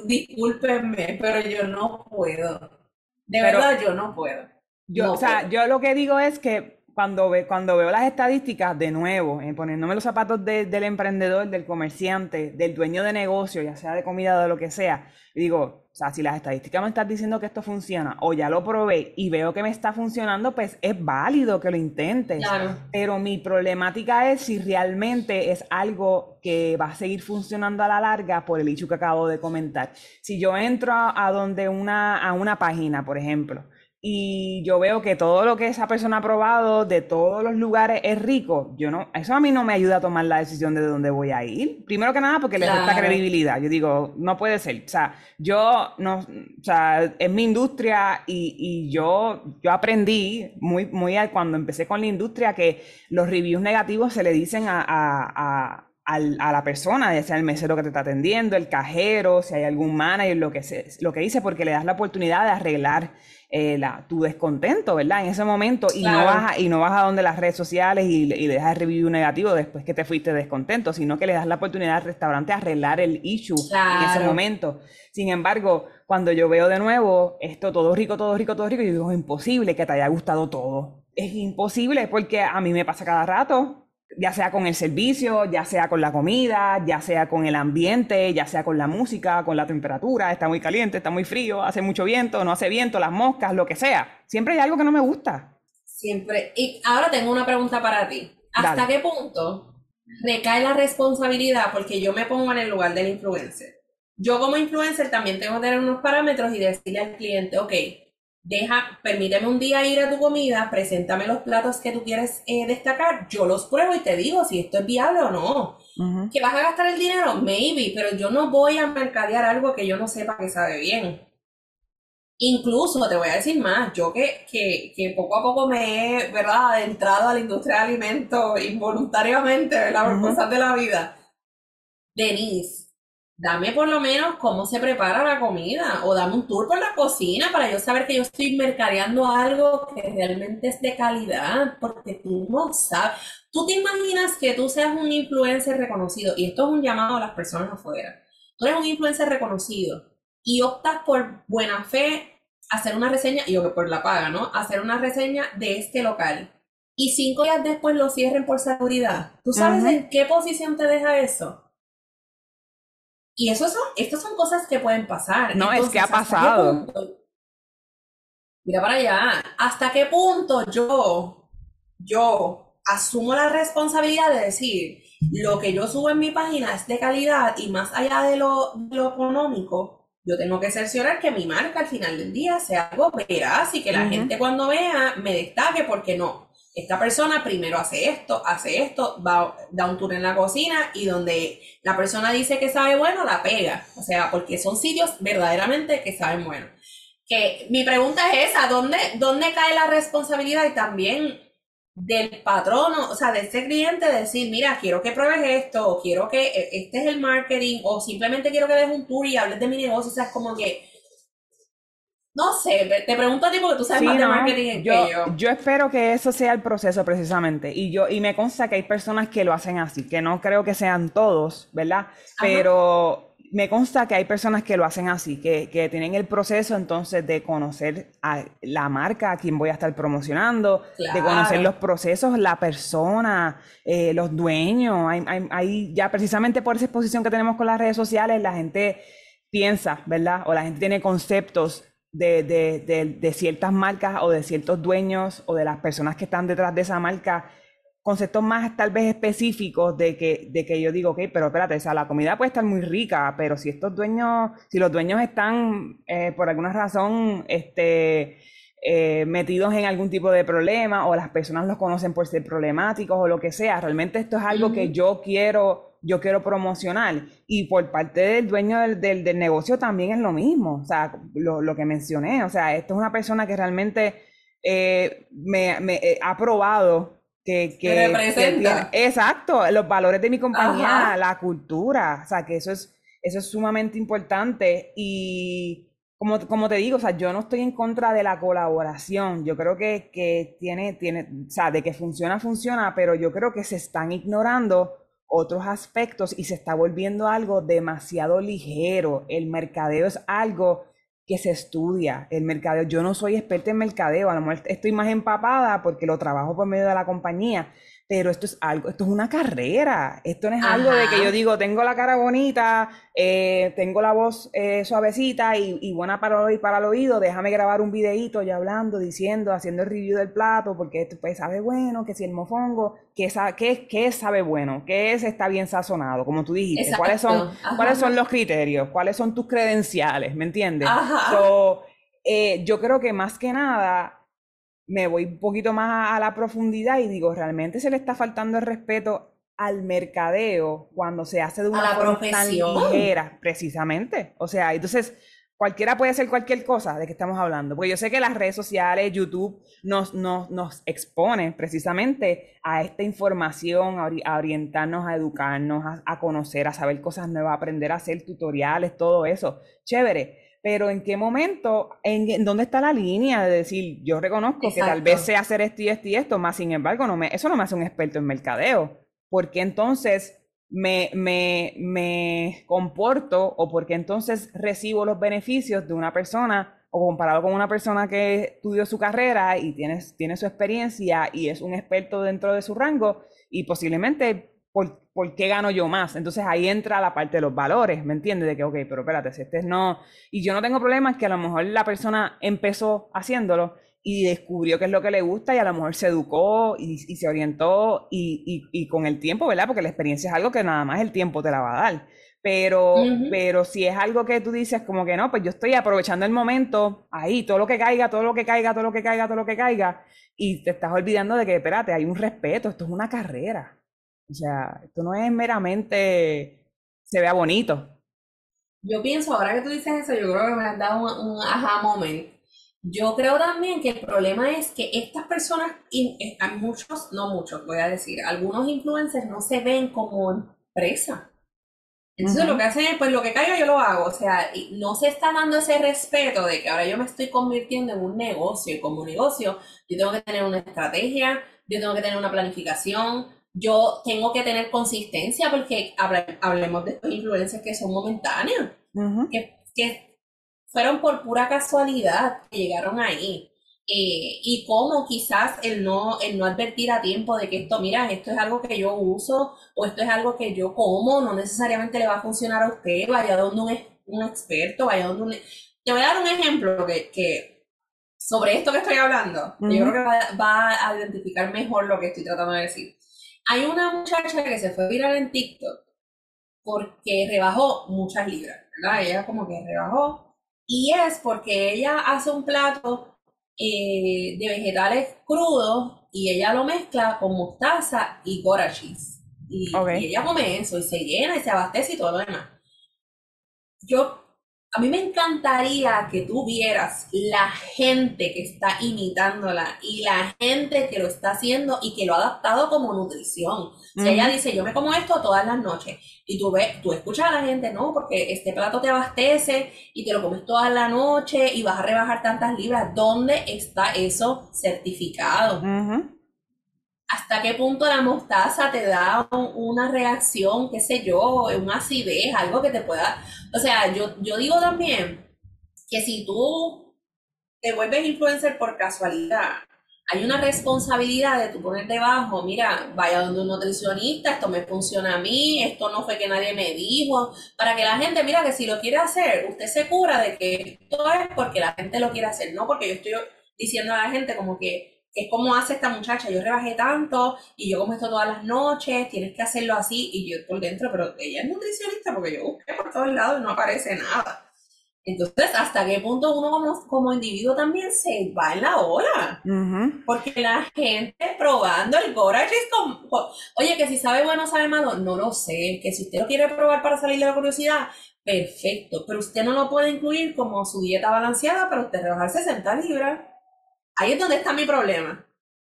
discúlpenme, pero yo no puedo. De verdad, yo no puedo. Yo, o sea, yo lo que digo es que cuando, ve, cuando veo las estadísticas, de nuevo, eh, poniéndome los zapatos del emprendedor, del comerciante, del dueño de negocio, ya sea de comida o de lo que sea, digo, o sea, si las estadísticas me están diciendo que esto funciona o ya lo probé y veo que me está funcionando, pues es válido que lo intentes. Pero mi problemática es si realmente es algo que va a seguir funcionando a la larga por el hecho que acabo de comentar. Si yo entro a, a donde una, a una página, por ejemplo, y yo veo que todo lo que esa persona ha probado de todos los lugares es rico, yo no, eso a mí no me ayuda a tomar la decisión de dónde voy a ir. Primero que nada porque le resta credibilidad. Yo digo, no puede ser. O sea, yo no, o sea, es mi industria y, y yo, yo aprendí muy, muy cuando empecé con la industria que los reviews negativos se le dicen a, a, a la persona, ya sea el mesero que te está atendiendo, el cajero, si hay algún manager, lo que, se, lo que dice, porque le das la oportunidad de arreglar eh, la, tu descontento, ¿verdad? En ese momento y, no vas a, y no vas a donde las redes sociales y, y le dejas el review negativo después que te fuiste descontento, sino que le das la oportunidad al restaurante a arreglar el issue en ese momento. Sin embargo, cuando yo veo de nuevo esto todo rico, todo rico, todo rico, yo digo, es imposible que te haya gustado todo. Es imposible porque a mí me pasa cada rato ya sea con el servicio, ya sea con la comida, ya sea con el ambiente, ya sea con la música, con la temperatura, está muy caliente, está muy frío, hace mucho viento, no hace viento, las moscas, lo que sea. Siempre hay algo que no me gusta. Siempre. Y ahora tengo una pregunta para ti. ¿Hasta qué punto recae la responsabilidad? Porque yo me pongo en el lugar del influencer. Yo como influencer también tengo que tener unos parámetros y decirle al cliente, ok, deja, permíteme un día ir a tu comida, preséntame los platos que tú quieres eh, destacar, yo los pruebo y te digo si esto es viable o no. ¿Que vas a gastar el dinero? Maybe, pero yo no voy a mercadear algo que yo no sepa que sabe bien. Incluso te voy a decir más, yo que, que, que poco a poco me he, ¿verdad?, adentrado a la industria de alimentos involuntariamente, ¿verdad?, por cosas de la vida. Denise, dame por lo menos cómo se prepara la comida o dame un tour por la cocina para yo saber que yo estoy mercadeando algo que realmente es de calidad, porque tú no sabes. Tú te imaginas que tú seas un influencer reconocido, y esto es un llamado a las personas afuera. Tú eres un influencer reconocido y optas por buena fe hacer una reseña, y yo por la paga, ¿no? Hacer una reseña de este local. Y cinco días después lo cierren por seguridad. ¿Tú sabes en qué posición te deja eso? Y eso son, estas son cosas que pueden pasar. No, es que ha pasado. mira para allá, ¿hasta qué punto yo, yo asumo la responsabilidad de decir, lo que yo subo en mi página es de calidad y más allá de lo, lo económico, yo tengo que cerciorar que mi marca al final del día sea algo veraz y que la gente cuando vea me destaque porque no esta persona primero hace esto, hace esto, va, da un tour en la cocina y donde la persona dice que sabe bueno, la pega. O sea, porque son sitios verdaderamente que saben bueno. Que mi pregunta es esa, ¿dónde, dónde cae la responsabilidad y también del patrono, o sea, de ese cliente decir, mira, quiero que pruebes esto, o quiero que e, este es el marketing, o simplemente quiero que des un tour y hables de mi negocio, o sea, es como que No sé, te pregunto a ti porque tú sabes más de marketing yo, que yo. Yo espero que eso sea el proceso precisamente. Y yo, y me consta que hay personas que lo hacen así, que no creo que sean todos, ¿verdad? Pero me consta que hay personas que lo hacen así, que, que, tienen el proceso entonces de conocer a la marca, a quien voy a estar promocionando, de conocer los procesos, la persona, eh, los dueños. Hay, hay, hay, ya precisamente por esa exposición que tenemos con las redes sociales, la gente piensa, ¿verdad? O la gente tiene conceptos de, de, de, ciertas marcas o de ciertos dueños o de las personas que están detrás de esa marca, conceptos más tal vez específicos de que, de que yo digo, ok, pero espérate, o sea, la comida puede estar muy rica, pero si estos dueños, si los dueños están eh, por alguna razón este, eh, metidos en algún tipo de problema o las personas los conocen por ser problemáticos o lo que sea, realmente esto es algo que yo quiero yo quiero promocionar. Y por parte del dueño del, del, negocio también es lo mismo, o sea, lo, lo, que mencioné, o sea, esto es una persona que realmente eh, me, me eh, ha probado que, que, representa. exacto, los valores de mi compañía, la cultura, o sea, que eso es, eso es sumamente importante y... Como, como, te digo, o sea, yo no estoy en contra de la colaboración. Yo creo que, que tiene, tiene, o sea, de que funciona, funciona, pero yo creo que se están ignorando otros aspectos y se está volviendo algo demasiado ligero. El mercadeo es algo que se estudia. El mercadeo, yo no soy experta en mercadeo, a lo mejor estoy más empapada porque lo trabajo por medio de la compañía, pero esto es algo, esto es una carrera, esto no es algo de que yo digo, tengo la cara bonita, eh, tengo la voz eh, suavecita y, buena para el, para el oído, déjame grabar un videíto ya hablando, diciendo, haciendo el review del plato, porque esto pues sabe bueno, que si el mofongo, que, qué, qué sabe bueno, qué es, está bien sazonado, como tú dijiste, cuáles son, cuáles son los criterios, cuáles son tus credenciales, ¿me entiendes? Eh, yo creo que más que nada me voy un poquito más a la profundidad y digo, realmente se le está faltando el respeto al mercadeo cuando se hace de una forma tan ligera, precisamente. O sea, entonces cualquiera puede hacer cualquier cosa de que estamos hablando. Porque yo sé que las redes sociales, YouTube, nos, nos, nos expone precisamente a esta información, a, orientarnos, a educarnos, a, a, conocer, a saber cosas nuevas, a aprender a hacer tutoriales, todo eso. Chévere pero en qué momento, en, dónde está la línea de decir, yo reconozco que tal vez sé hacer esto y esto y esto, más sin embargo, no me, eso no me hace un experto en mercadeo, porque entonces me, me, me comporto o porque entonces recibo los beneficios de una persona o comparado con una persona que estudió su carrera y tiene, tiene su experiencia y es un experto dentro de su rango y posiblemente ¿por, ¿por, qué gano yo más? Entonces ahí entra la parte de los valores, ¿me entiendes? De que, ok, pero espérate, si este es no... Y yo no tengo problemas que a lo mejor la persona empezó haciéndolo y descubrió qué es lo que le gusta y a lo mejor se educó y, se orientó y, y, con el tiempo, ¿verdad? Porque la experiencia es algo que nada más el tiempo te la va a dar. Pero, pero si es algo que tú dices como que no, pues yo estoy aprovechando el momento, ahí, todo lo que caiga, todo lo que caiga, todo lo que caiga, todo lo que caiga, y te estás olvidando de que, espérate, hay un respeto, esto es una carrera. O sea, esto no es meramente se vea bonito. Yo pienso, ahora que tú dices eso, yo creo que me has dado un, un aha moment. Yo creo también que el problema es que estas personas, eh, muchos, no muchos, voy a decir, algunos influencers no se ven como empresa. Entonces lo que hacen es, pues lo que caiga yo lo hago. O sea, no se está dando ese respeto de que ahora yo me estoy convirtiendo en un negocio y como negocio yo tengo que tener una estrategia, yo tengo que tener una planificación, yo tengo que tener consistencia porque hablemos de estos influencers que son momentáneos, que, fueron por pura casualidad que llegaron ahí. Eh, y cómo quizás el no, el no advertir a tiempo de que esto, mira, esto es algo que yo uso o esto es algo que yo como, no necesariamente le va a funcionar a usted, vaya donde un, un experto, vaya donde un... Te voy a dar un ejemplo que, que sobre esto que estoy hablando, yo creo que va, va, a identificar mejor lo que estoy tratando de decir. Hay una muchacha que se fue viral en TikTok porque rebajó muchas libras, ¿verdad? Ella como que rebajó. Y es porque ella hace un plato eh, de vegetales crudos y ella lo mezcla con mostaza y gora cheese. Y, y, ella come eso y se llena y se abastece y todo lo demás. Yo a mí me encantaría que tú vieras la gente que está imitándola y la gente que lo está haciendo y que lo ha adaptado como nutrición. Si ella dice, yo me como esto todas las noches, y tú ves, tú escuchas a la gente, no, porque este plato te abastece y te lo comes toda la noche y vas a rebajar tantas libras, ¿dónde está eso certificado? ¿Hasta qué punto la mostaza te da una reacción, qué sé yo, una acidez, algo que te pueda... O sea, yo, yo digo también que si tú te vuelves influencer por casualidad, hay una responsabilidad de tú poner debajo, mira, vaya donde un nutricionista, esto me funciona a mí, esto no fue que nadie me dijo, para que la gente, mira, que si lo quiere hacer, usted se cura de que esto es porque la gente lo quiere hacer, no porque yo estoy diciendo a la gente como que es como hace esta muchacha, yo rebajé tanto y yo como esto todas las noches, tienes que hacerlo así y yo por dentro, pero ella es nutricionista porque yo busqué por todos lados y no aparece nada. Entonces, ¿hasta qué punto uno como, como individuo también se va en la ola? Porque la gente probando el Gorage es como, oye, que si sabe bueno sabe malo, no lo sé, que si usted lo quiere probar para salir de la curiosidad, perfecto, pero usted no lo puede incluir como su dieta balanceada para usted rebajar 60 libras. Ahí es donde está mi problema.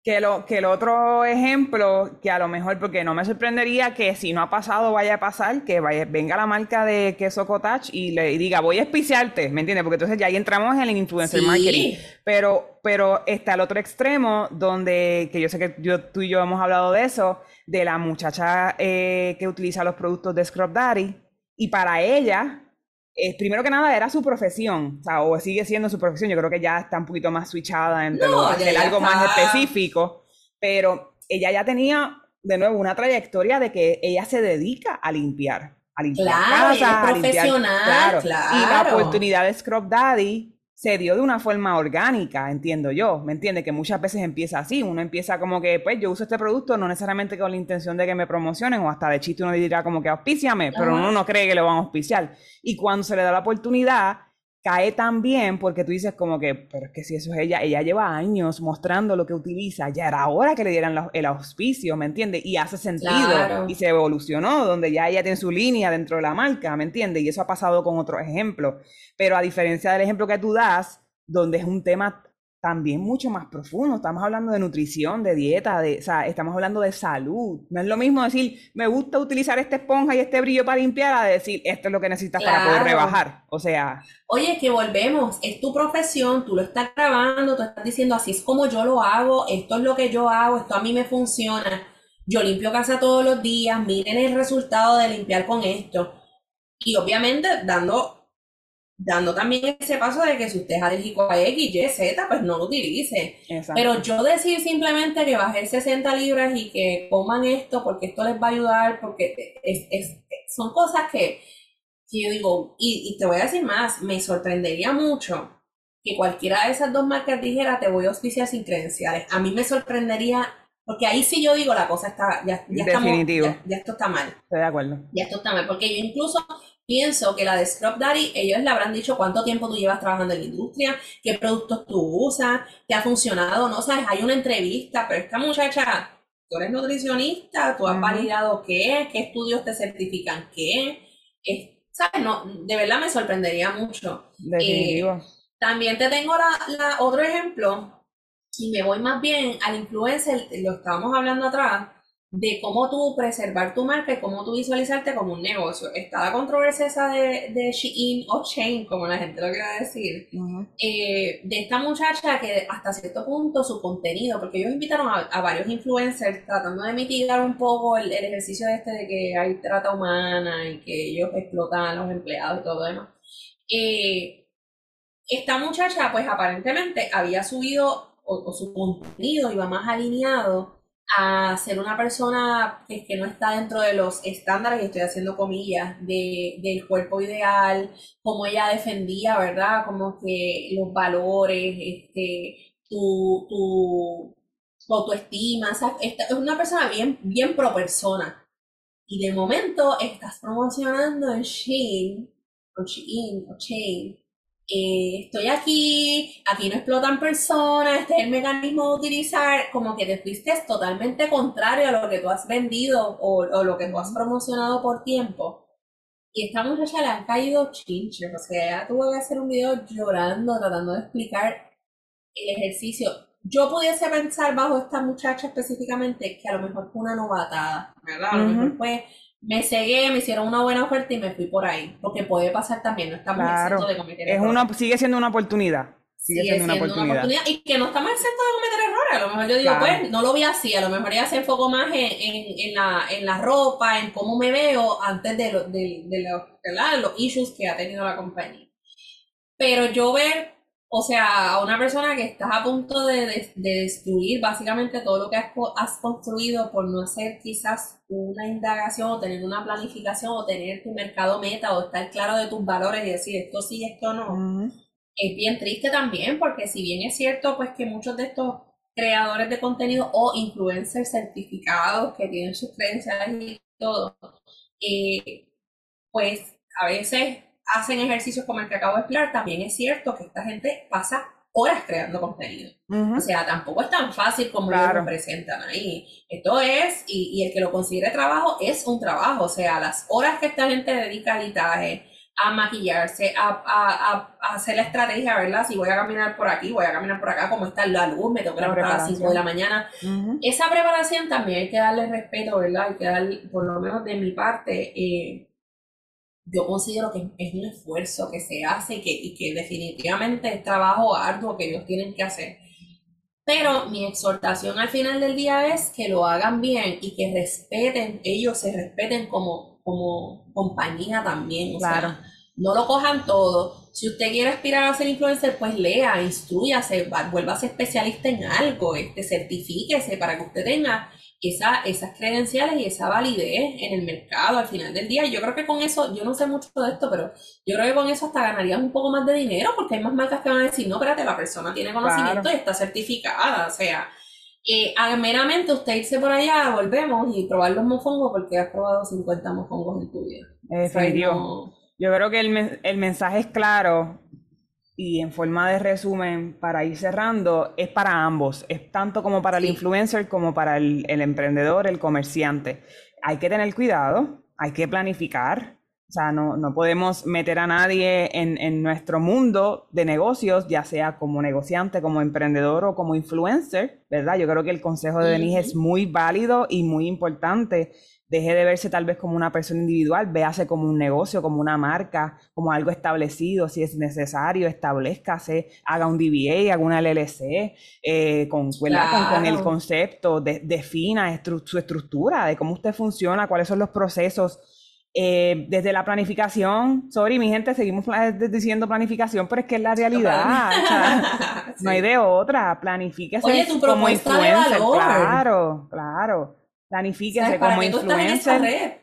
Que, lo, que el otro ejemplo, que a lo mejor, porque no me sorprendería que si no ha pasado vaya a pasar, que vaya, venga la marca de queso cottage y le diga, voy a espiciarte, ¿me entiendes? Porque entonces ya ahí entramos en el influencer marketing. Pero, pero está el otro extremo, donde, que yo sé que yo, tú y yo hemos hablado de eso, de la muchacha eh, que utiliza los productos de Scrub Daddy, y para ella, eh, primero que nada era su profesión, o, sea, o sigue siendo su profesión, yo creo que ya está un poquito más switchada entre algo más específico, pero ella ya tenía de nuevo una trayectoria de que ella se dedica a limpiar, a limpiar claro, casa, a limpiar, claro. claro. Y la oportunidad de Scrub Daddy se dio de una forma orgánica, entiendo yo, ¿me entiende? Que muchas veces empieza así, uno empieza como que, pues yo uso este producto no necesariamente con la intención de que me promocionen o hasta de chiste uno dirá como que auspíciame, pero uno no cree que lo van a auspiciar. Y cuando se le da la oportunidad, cae tan bien porque tú dices como que, pero es que si eso es ella, ella lleva años mostrando lo que utiliza, ya era hora que le dieran el auspicio, ¿me entiendes? Y hace sentido y se evolucionó, donde ya ella tiene su línea dentro de la marca, ¿me entiendes? Y eso ha pasado con otros ejemplos. Pero a diferencia del ejemplo que tú das, donde es un tema también mucho más profundo. Estamos hablando de nutrición, de dieta, de, o sea, estamos hablando de salud. No es lo mismo decir, me gusta utilizar esta esponja y este brillo para limpiar, a decir, esto es lo que necesitas para poder rebajar. O sea. Oye, que volvemos, es tu profesión, tú lo estás grabando, tú estás diciendo, así es como yo lo hago, esto es lo que yo hago, esto a mí me funciona. Yo limpio casa todos los días, miren el resultado de limpiar con esto. Y obviamente dando dando también ese paso de que si usted es alérgico a X, Y, Z, pues no lo utilice. Pero yo decir simplemente que baje 60 libras y que coman esto porque esto les va a ayudar, porque es, son cosas que, yo digo, y, te voy a decir más, me sorprendería mucho que cualquiera de esas dos marcas dijera te voy a auspiciar sin credenciales. A mí me sorprendería, porque ahí sí yo digo la cosa está, ya, ya, Definitivo. ya esto está mal. Estoy de acuerdo. Ya esto está mal, porque yo incluso pienso que la de Scrub Daddy, ellos le habrán dicho cuánto tiempo tú llevas trabajando en la industria, qué productos tú usas, qué ha funcionado, no sabes, hay una entrevista, pero esta muchacha, tú eres nutricionista, tú has validado qué, qué estudios te certifican qué, ¿sabes? No, de verdad me sorprendería mucho. Definitivo. Eh, también te tengo la, otro ejemplo, y me voy más bien al influencer, lo estábamos hablando atrás, de cómo tú preservar tu marca y cómo tú visualizarte como un negocio. Está la controversia esa de, de Shein o Chain, como la gente lo quiere decir, eh, de esta muchacha que hasta cierto punto su contenido, porque ellos invitaron a, varios influencers tratando de mitigar un poco el, ejercicio este de que hay trata humana y que ellos explotan a los empleados y todo lo demás. Eh, esta muchacha, pues aparentemente había subido o su contenido iba más alineado a ser una persona que, que, no está dentro de los estándares, y estoy haciendo comillas, de, del cuerpo ideal, como ella defendía, ¿verdad? Como que los valores, este, tu, tu, autoestima, es una persona bien, bien pro persona. Y de momento estás promocionando en Shein, o Shein, o Chain, eh, estoy aquí, aquí no explotan personas, este es el mecanismo de utilizar, como que te fuiste totalmente contrario a lo que tú has vendido o, lo que tú has promocionado por tiempo. Y esta muchacha le han caído chinches, o sea, ella tuvo que hacer un video llorando, tratando de explicar el ejercicio. Yo pudiese pensar bajo esta muchacha específicamente que a lo mejor fue una novatada, ¿verdad? A lo mejor fue, me cegué, me hicieron una buena oferta y me fui por ahí, porque puede pasar también, no estamos claro. de cometer es Una, sigue siendo una oportunidad. Sigue, siendo, una, oportunidad. Y que no estamos exentos de cometer errores. A lo mejor yo digo, pues, no lo vi así. A lo mejor ya se enfocó más en, en, la, en la ropa, en cómo me veo antes de, lo, de, de, los issues que ha tenido la compañía. Pero yo ver o sea, a una persona que estás a punto de, destruir básicamente todo lo que has, construido por no hacer quizás una indagación o tener una planificación o tener tu mercado meta o estar claro de tus valores y decir esto sí, esto no, es bien triste también porque si bien es cierto pues que muchos de estos creadores de contenido o influencers certificados que tienen sus creencias y todo, eh, pues a veces hacen ejercicios como el que acabo de explicar, también es cierto que esta gente pasa horas creando contenido. O sea, tampoco es tan fácil como ellos lo presentan ahí. Esto es, y, el que lo considere trabajo, es un trabajo. O sea, las horas que esta gente dedica a editaje, a maquillarse, a, hacer la estrategia, ¿verdad? Si voy a caminar por aquí, voy a caminar por acá, como está la luz, me tengo que levantar a las 5 de la mañana. Esa preparación también hay que darle respeto, ¿verdad? Hay que darle, por lo menos de mi parte, eh, yo considero que es un esfuerzo que se hace y que, y que definitivamente es trabajo arduo que ellos tienen que hacer. Pero mi exhortación al final del día es que lo hagan bien y que respeten, ellos se respeten como, como compañía también. O claro. sea, no lo cojan todo. Si usted quiere aspirar a ser influencer, pues lea, instruyase, vuélvase especialista en algo, este, certifíquese para que usted tenga esa, esas credenciales y esa validez en el mercado al final del día. Yo creo que con eso, yo no sé mucho de esto, pero yo creo que con eso hasta ganarías un poco más de dinero porque hay más marcas que van a decir, no, espérate, la persona tiene conocimiento y está certificada. O sea, eh, meramente usted irse por allá, volvemos y probar los mofongos porque has probado 50 mofongos en tu vida. Yo creo que el, el mensaje es claro y en forma de resumen, para ir cerrando, es para ambos, es tanto como para el influencer como para el, emprendedor, el comerciante. Hay que tener cuidado, hay que planificar, o sea, no, no podemos meter a nadie en, en, nuestro mundo de negocios, ya sea como negociante, como emprendedor o como influencer, ¿verdad? Yo creo que el consejo de Denise es muy válido y muy importante deje de verse tal vez como una persona individual, véase como un negocio, como una marca, como algo establecido, si es necesario, establezcase, haga un DBA, haga una LLC, eh, con, con, el concepto, defina su estructura, de cómo usted funciona, cuáles son los procesos. Eh, desde la planificación, sorry, mi gente, seguimos diciendo planificación, pero es que es la realidad. No hay de otra. Planifíquese Oye, tu como influencer. Claro, claro Planifíquese como influencer.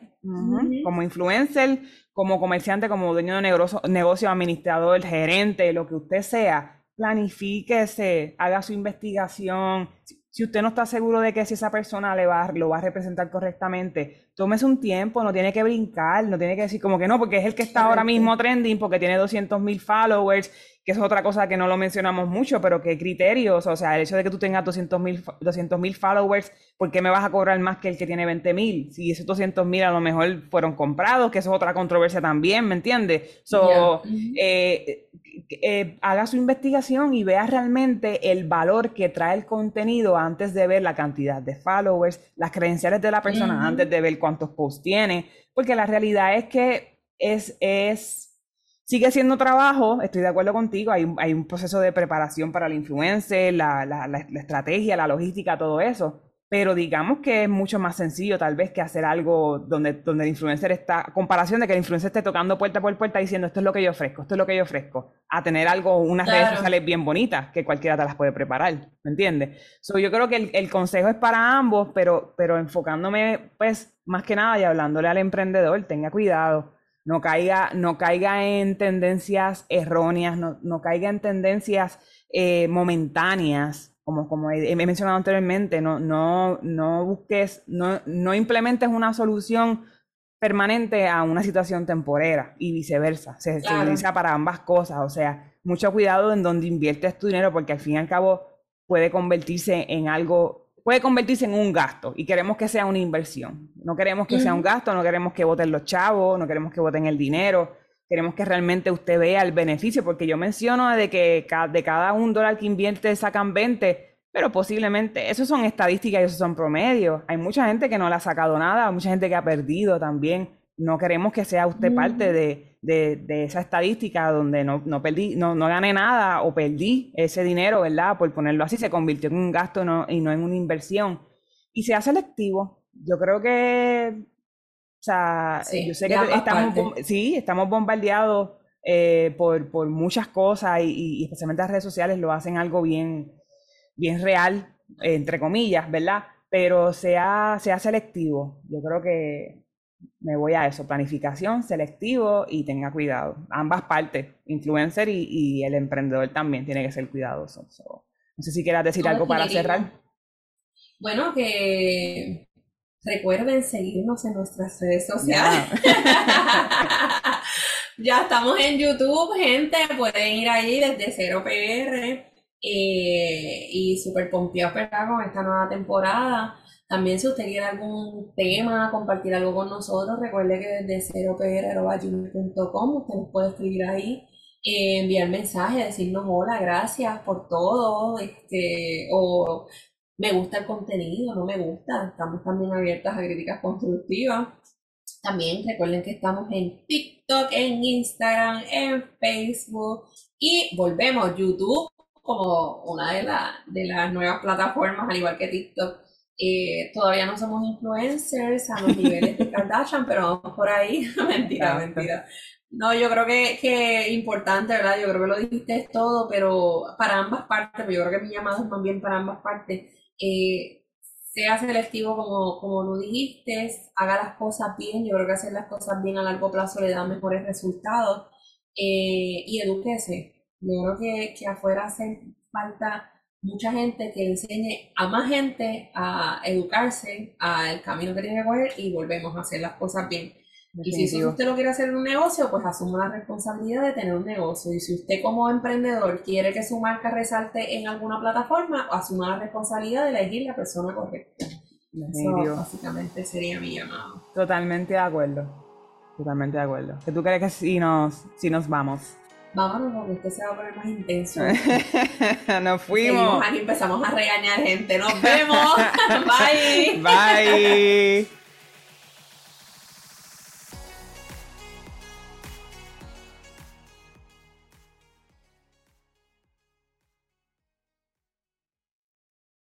Como influencer, como comerciante, como dueño de negocio, negocio, administrador, gerente, lo que usted sea. Planifíquese, haga su investigación. Si usted no está seguro de que si esa persona le va, lo va a representar correctamente, tómese un tiempo, no tiene que brincar, no tiene que decir como que no, porque es el que está ahora mismo trending, porque tiene 200 mil followers que es otra cosa que no lo mencionamos mucho, pero que criterios, o sea, el hecho de que tú tengas 200 mil followers, ¿por qué me vas a cobrar más que el que tiene 20 mil? Si esos 200 mil a lo mejor fueron comprados, que eso es otra controversia también, ¿me entiendes? So, eh, eh, haga su investigación y vea realmente el valor que trae el contenido antes de ver la cantidad de followers, las credenciales de la persona, antes de ver cuántos posts tiene, porque la realidad es que es, es Sigue siendo trabajo, estoy de acuerdo contigo, hay, hay un proceso de preparación para el influencer, la, la, la, estrategia, la logística, todo eso, pero digamos que es mucho más sencillo tal vez que hacer algo donde, donde el influencer está, comparación de que el influencer esté tocando puerta por puerta diciendo esto es lo que yo ofrezco, esto es lo que yo ofrezco, a tener algo, unas redes sociales bien bonitas que cualquiera te las puede preparar, ¿me entiendes? So, yo creo que el, el, consejo es para ambos, pero, pero enfocándome pues más que nada y hablándole al emprendedor, tenga cuidado no caiga, no caiga en tendencias erróneas, no, no caiga en tendencias eh, momentáneas, como, como he, mencionado anteriormente, no, no, no busques, no, no implementes una solución permanente a una situación temporera y viceversa. Se, se, utiliza para ambas cosas. O sea, mucho cuidado en donde inviertes tu dinero porque al fin y al cabo puede convertirse en algo puede convertirse en un gasto y queremos que sea una inversión. No queremos que sea un gasto, no queremos que voten los chavos, no queremos que voten el dinero, queremos que realmente usted vea el beneficio, porque yo menciono de que de cada un dólar que invierte sacan 20, pero posiblemente, esos son estadísticas y esos son promedios. Hay mucha gente que no le ha sacado nada, hay mucha gente que ha perdido también. No queremos que sea usted parte de, de, esa estadística donde no, no perdí, no, no, gané nada o perdí ese dinero, ¿verdad? Por ponerlo así, se convirtió en un gasto y no en una inversión. Y sea selectivo. Yo creo que, sea, yo sé que estamos, sí, estamos bombardeados eh, por, por, muchas cosas y, especialmente las redes sociales lo hacen algo bien, bien real, entre comillas, ¿verdad? Pero sea, sea selectivo. Yo creo que me voy a eso, planificación, selectivo y tenga cuidado. Ambas partes, influencer y, el emprendedor también tiene que ser cuidadoso. no sé si quieras decir algo para cerrar. Bueno, que recuerden seguirnos en nuestras redes sociales. ya estamos en YouTube, gente, pueden ir ahí desde 0PR eh, y super pompeados con esta nueva temporada. También si usted quiere algún tema, compartir algo con nosotros, recuerde que desde 0pr.com usted nos puede escribir ahí, eh, enviar mensajes, decirnos hola, gracias por todo, este, o me gusta el contenido, no me gusta, estamos también abiertas a críticas constructivas. También recuerden que estamos en TikTok, en Instagram, en Facebook y volvemos YouTube como una de, de las nuevas plataformas, al igual que TikTok eh, todavía no somos influencers a los niveles de Kardashian, pero vamos por ahí. mentira, mentira. No, yo creo que, es importante, ¿verdad? Yo creo que lo dijiste todo, pero para ambas partes, pues yo creo que mi llamado es más bien para ambas partes. Eh, sea selectivo como, como lo dijiste, haga las cosas bien. Yo creo que hacer las cosas bien a largo plazo le da mejores resultados. Eh, y edúquese. Yo creo que, que afuera hace falta mucha gente que enseñe a más gente a educarse al camino que tiene que coger y volvemos a hacer las cosas bien. Y si usted lo quiere hacer en un negocio, pues asuma la responsabilidad de tener un negocio. Y si usted como emprendedor quiere que su marca resalte en alguna plataforma, asuma la responsabilidad de elegir la persona correcta. Eso básicamente sería mi llamado. Totalmente de acuerdo. Totalmente de acuerdo. ¿Qué tú crees que si nos, si nos vamos? vámonos porque esto se va a poner más intenso. Nos fuimos. Aquí empezamos a regañar gente. Nos vemos. Bye. Bye.